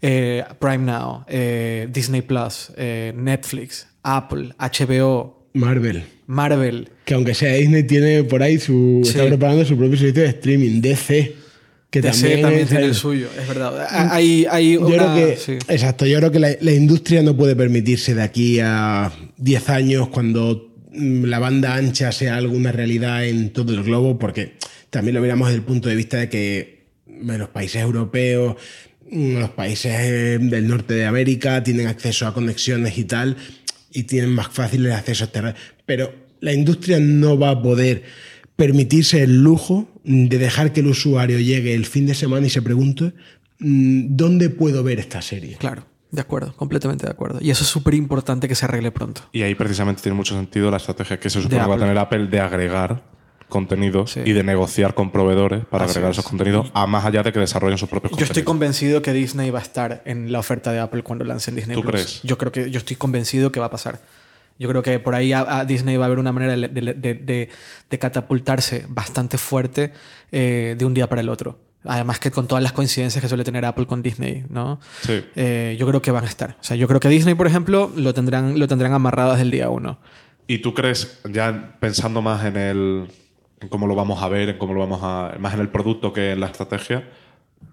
Eh, Prime Now, eh, Disney Plus, eh, Netflix, Apple, HBO, Marvel. Marvel. Que aunque sea Disney, tiene por ahí su. Sí. Está preparando su propio servicio de streaming. DC. Que DC también, también, es- tiene el suyo, es verdad. Ah, Hay, hay Yo una- creo que. sí. Exacto, yo creo que la, la industria no puede permitirse de aquí a 10 años cuando mm, la banda ancha sea alguna realidad en todo el globo, porque también lo miramos desde el punto de vista de que los países europeos, mm, los países eh, del norte de América tienen acceso a conexiones y tal, y tienen más fácil el acceso a Internet. Pero la industria no va a poder permitirse el lujo de dejar que el usuario llegue el fin de semana y se pregunte mm, ¿dónde puedo ver esta serie? Claro, de acuerdo, completamente de acuerdo. Y eso es súper importante que se arregle pronto. Y ahí precisamente tiene mucho sentido la estrategia que se supone que va a tener Apple de agregar contenidos Sí. y de negociar con proveedores para Así agregar es. esos contenidos, a más allá de que desarrollen sus propios Yo contenidos. estoy convencido que Disney va a estar en la oferta de Apple cuando lancen Disney ¿Tú Plus. crees? Yo creo que yo estoy convencido que va a pasar. Yo creo que por ahí a, a Disney va a haber una manera de, de- de- de- de catapultarse bastante fuerte eh, de un día para el otro. Además que con todas las coincidencias que suele tener Apple con Disney, ¿no? Sí. Eh, yo creo que van a estar. O sea, yo creo que Disney, por ejemplo, lo tendrán, lo tendrán amarrado desde el día uno. ¿Y tú crees, ya pensando más en el en cómo lo vamos a ver, en cómo lo vamos a. más en el producto que en la estrategia,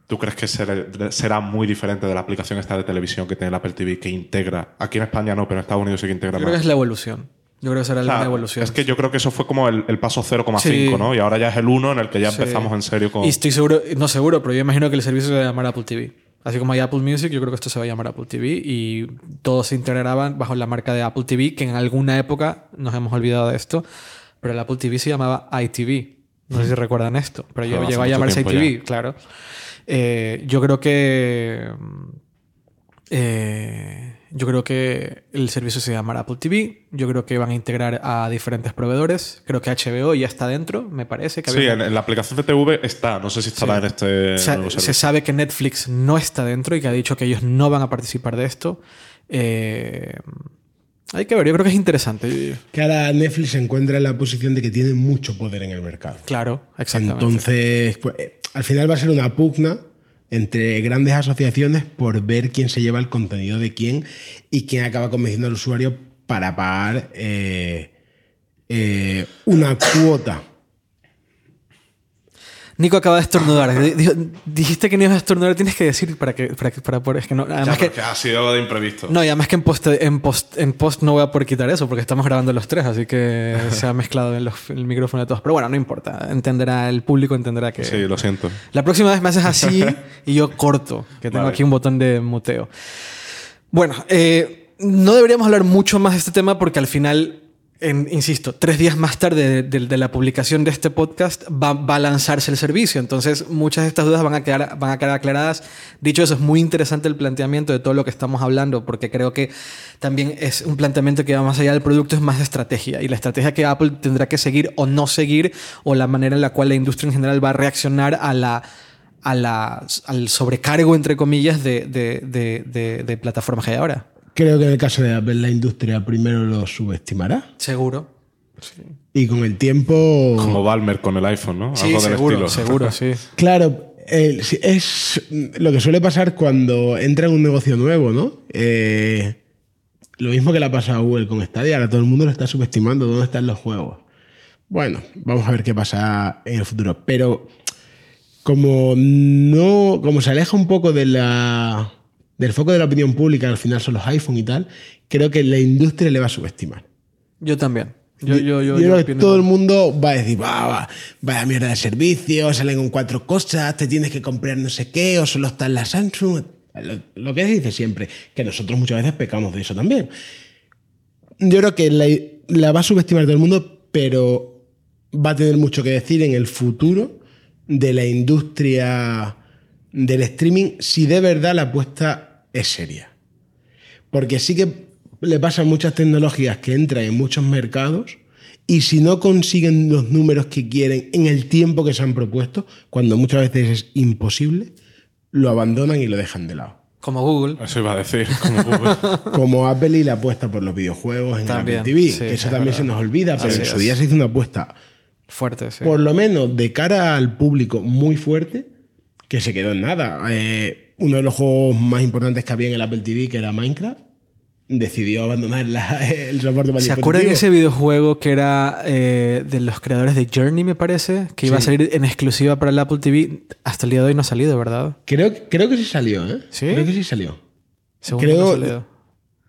¿tú crees que será, muy diferente de la aplicación esta de televisión que tiene el Apple TV que integra? Aquí en España no, pero en Estados Unidos sí que integra Yo creo que más. es la evolución. Yo creo que será O sea, la evolución. Es que yo creo que eso fue como el, el paso 0,5, Sí. ¿no? Y ahora ya es el 1 en el que ya Sí. empezamos en serio con. Y estoy seguro, no seguro, pero yo imagino que el servicio se va a llamar Apple TV. Así como hay Apple Music, yo creo que esto se va a llamar Apple TV y todos se integraban bajo la marca de Apple TV, que en alguna época nos hemos olvidado de esto, pero el Apple TV se llamaba iTV. No sé si recuerdan esto, pero yo llegó a llamarse iTV, claro. Eh, yo creo que. eh, yo creo que el servicio se llamará Apple TV. Yo creo que van a integrar a diferentes proveedores. Creo que HBO ya está dentro, me parece. Que Sí, había- en, la aplicación de TV está. No sé si estará Sí. en este nuevo se servicio. sabe que Netflix no está dentro y que ha dicho que ellos no van a participar de esto. Eh, hay que ver, yo creo que es interesante. Que ahora Netflix se encuentra en la posición de que tiene mucho poder en el mercado. Claro, exactamente. Entonces, pues, eh, al final va a ser una pugna entre grandes asociaciones por ver quién se lleva el contenido de quién y quién acaba convenciendo al usuario para pagar eh, eh, una cuota. Nico acaba de estornudar. Dijo- dijiste que no ibas a estornudar, tienes que decir para que para, que- para poder- es que no, Ya, además que porque ha sido algo de imprevisto. no, y además que en post, en post en post no voy a poder quitar eso porque estamos grabando los tres, así que se ha mezclado en los- el micrófono de todos. Pero bueno, no importa, entenderá el público entenderá que Sí, lo siento. La próxima vez me haces así y yo corto, que tengo Vale. aquí un botón de muteo. Bueno, eh, no deberíamos hablar mucho más de este tema porque al final, en- insisto, tres días más tarde de, de- la publicación de este podcast va, va a lanzarse el servicio. Entonces, muchas de estas dudas van a, quedar, van a quedar aclaradas. Dicho eso, es muy interesante el planteamiento de todo lo que estamos hablando porque creo que también es un planteamiento que va más allá del producto, es más estrategia. Y la estrategia que Apple tendrá que seguir o no seguir o la manera en la cual la industria en general va a reaccionar a la a la, al sobrecargo, entre comillas, de, de, de, de- plataformas que ahora. Creo que en el caso de Apple la industria primero lo subestimará Seguro. y con el tiempo... Como Balmer con el iPhone, ¿no? Sí, Algo del seguro, estilo. seguro, sí. Claro, eh, sí, es lo que suele pasar cuando entra en un negocio nuevo, ¿no? Eh, lo mismo que le ha pasado a Google con Stadia, ahora todo el mundo lo está subestimando, ¿dónde están los juegos? Bueno, vamos a ver qué pasa en el futuro. Pero como no, como se aleja un poco de la, del foco de la opinión pública, al final son los iPhone y tal, creo que la industria le va a subestimar. Yo también. Yo, yo, yo, Yo yo creo que opino todo el mundo va a decir, va, va, vaya mierda de servicio, salen con cuatro cosas, te tienes que comprar no sé qué, o solo está en la Samsung. Lo, lo que se dice siempre, que nosotros muchas veces pecamos de eso también. Yo creo que la, la va a subestimar todo el mundo, pero va a tener mucho que decir en el futuro de la industria del streaming si de verdad la apuesta es seria. Porque sí que le pasan muchas tecnologías que entran en muchos mercados y si no consiguen los números que quieren en el tiempo que se han propuesto, cuando muchas veces es imposible, lo abandonan y lo dejan de lado. Como Google. Eso iba a decir. Como Google. Como Apple y la apuesta por los videojuegos en También, Apple TV. sí, que eso es también verdad. se nos olvida, pero Así en su es. día se hizo una apuesta, Fuerte, sí. por lo menos de cara al público, muy fuerte, que se quedó en nada. Eh, uno de los juegos más importantes que había en el Apple TV, que era Minecraft, decidió abandonar la- el soporte para ¿Se acuerdan de ese videojuego que era eh, de los creadores de Journey, me parece? Que iba a salir en exclusiva para el Apple TV. Hasta el día de hoy no ha salido, ¿verdad? Creo, creo que sí salió, ¿eh? ¿Sí? Creo que sí salió. Según Creo- no ha salido.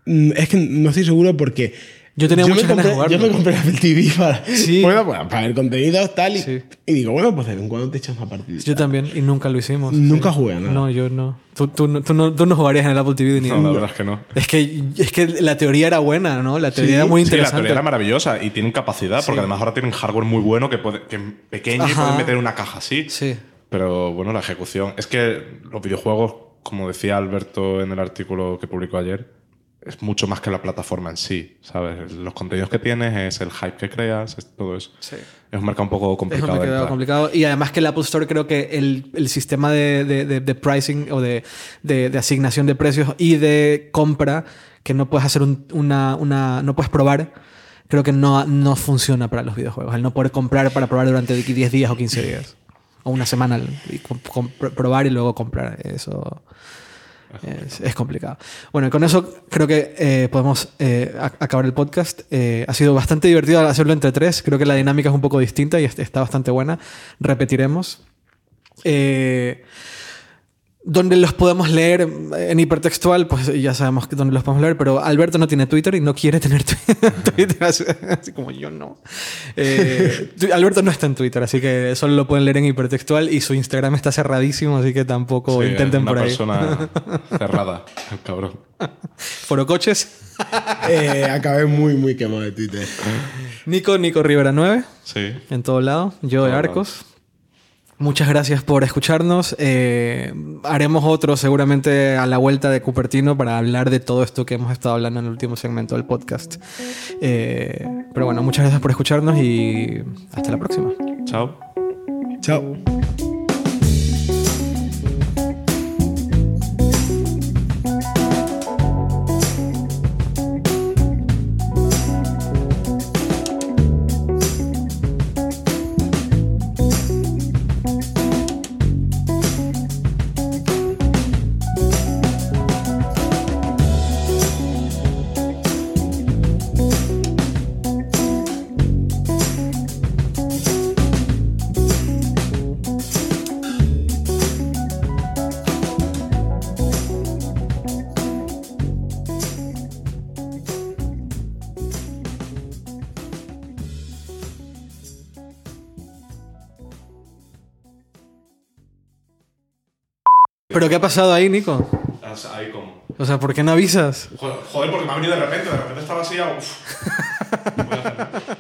Mm, Es que no estoy seguro porque. Yo tenía me muchas ganas de compré- jugarlo. Yo me compré Apple TV para, Sí. bueno, pues, para ver contenidos tal. Y, Sí. y digo, bueno, pues de vez en cuando te echas una partida. Yo también, y nunca lo hicimos. Nunca jugué a nada. No, yo no. Tú, tú no- tú no. tú no jugarías en el Apple TV ni No, la verdad es que no. Es que, es que la teoría era buena, ¿no? La teoría Sí. era muy Sí, la interesante. teoría era maravillosa y tienen capacidad, porque además ahora tienen hardware muy bueno que, puede, que es pequeño y pueden meter una caja así. sí. Pero bueno, la ejecución. Es que los videojuegos, como decía Alberto en el artículo que publicó ayer, es mucho más que la plataforma en sí, ¿sabes? Los contenidos que tienes, es el hype que creas, es todo eso. Sí. Es un mercado un poco Es complicado. un de mercado complicado. Y además que el Apple Store creo que el, el sistema de, de- de- de pricing o de, asignación de precios y de compra, que no puedes hacer un- una, una. no puedes probar, creo que no, no funciona para los videojuegos. El no poder comprar para probar durante 10 días o 15 días. O una semana y probar y luego comprar. Eso. Es, complicado. Bueno, con eso creo que eh, podemos eh, acabar el podcast. Eh, ha sido bastante divertido hacerlo entre tres. Creo que la dinámica es un poco distinta y est- está bastante buena. Repetiremos. Donde los podemos leer en hipertextual, pues ya sabemos que dónde los podemos leer, pero Alberto no tiene Twitter y no quiere tener Twitter, así, así como yo no. Eh, Alberto no está en Twitter, así que solo lo pueden leer en hipertextual y su Instagram está cerradísimo, así que tampoco Sí, intenten es una por ahí. persona cerrada, el cabrón. Forocoches. Eh, acabé muy, muy quemado de Twitter. Nico, Nico Rivera 9, Sí. en todo lado. Yo de Arcos. Muchas gracias por escucharnos. Eh, haremos otro seguramente a la vuelta de Cupertino para hablar de todo esto que hemos estado hablando en el último segmento del podcast. Eh, pero bueno, muchas gracias por escucharnos y hasta la próxima. Chao. Chao. ¿Pero qué ha pasado ahí, Nico? Ahí como. O sea, ¿por qué no avisas? Joder, porque me ha venido de repente, de repente estaba así. Uf. Voy a hacer-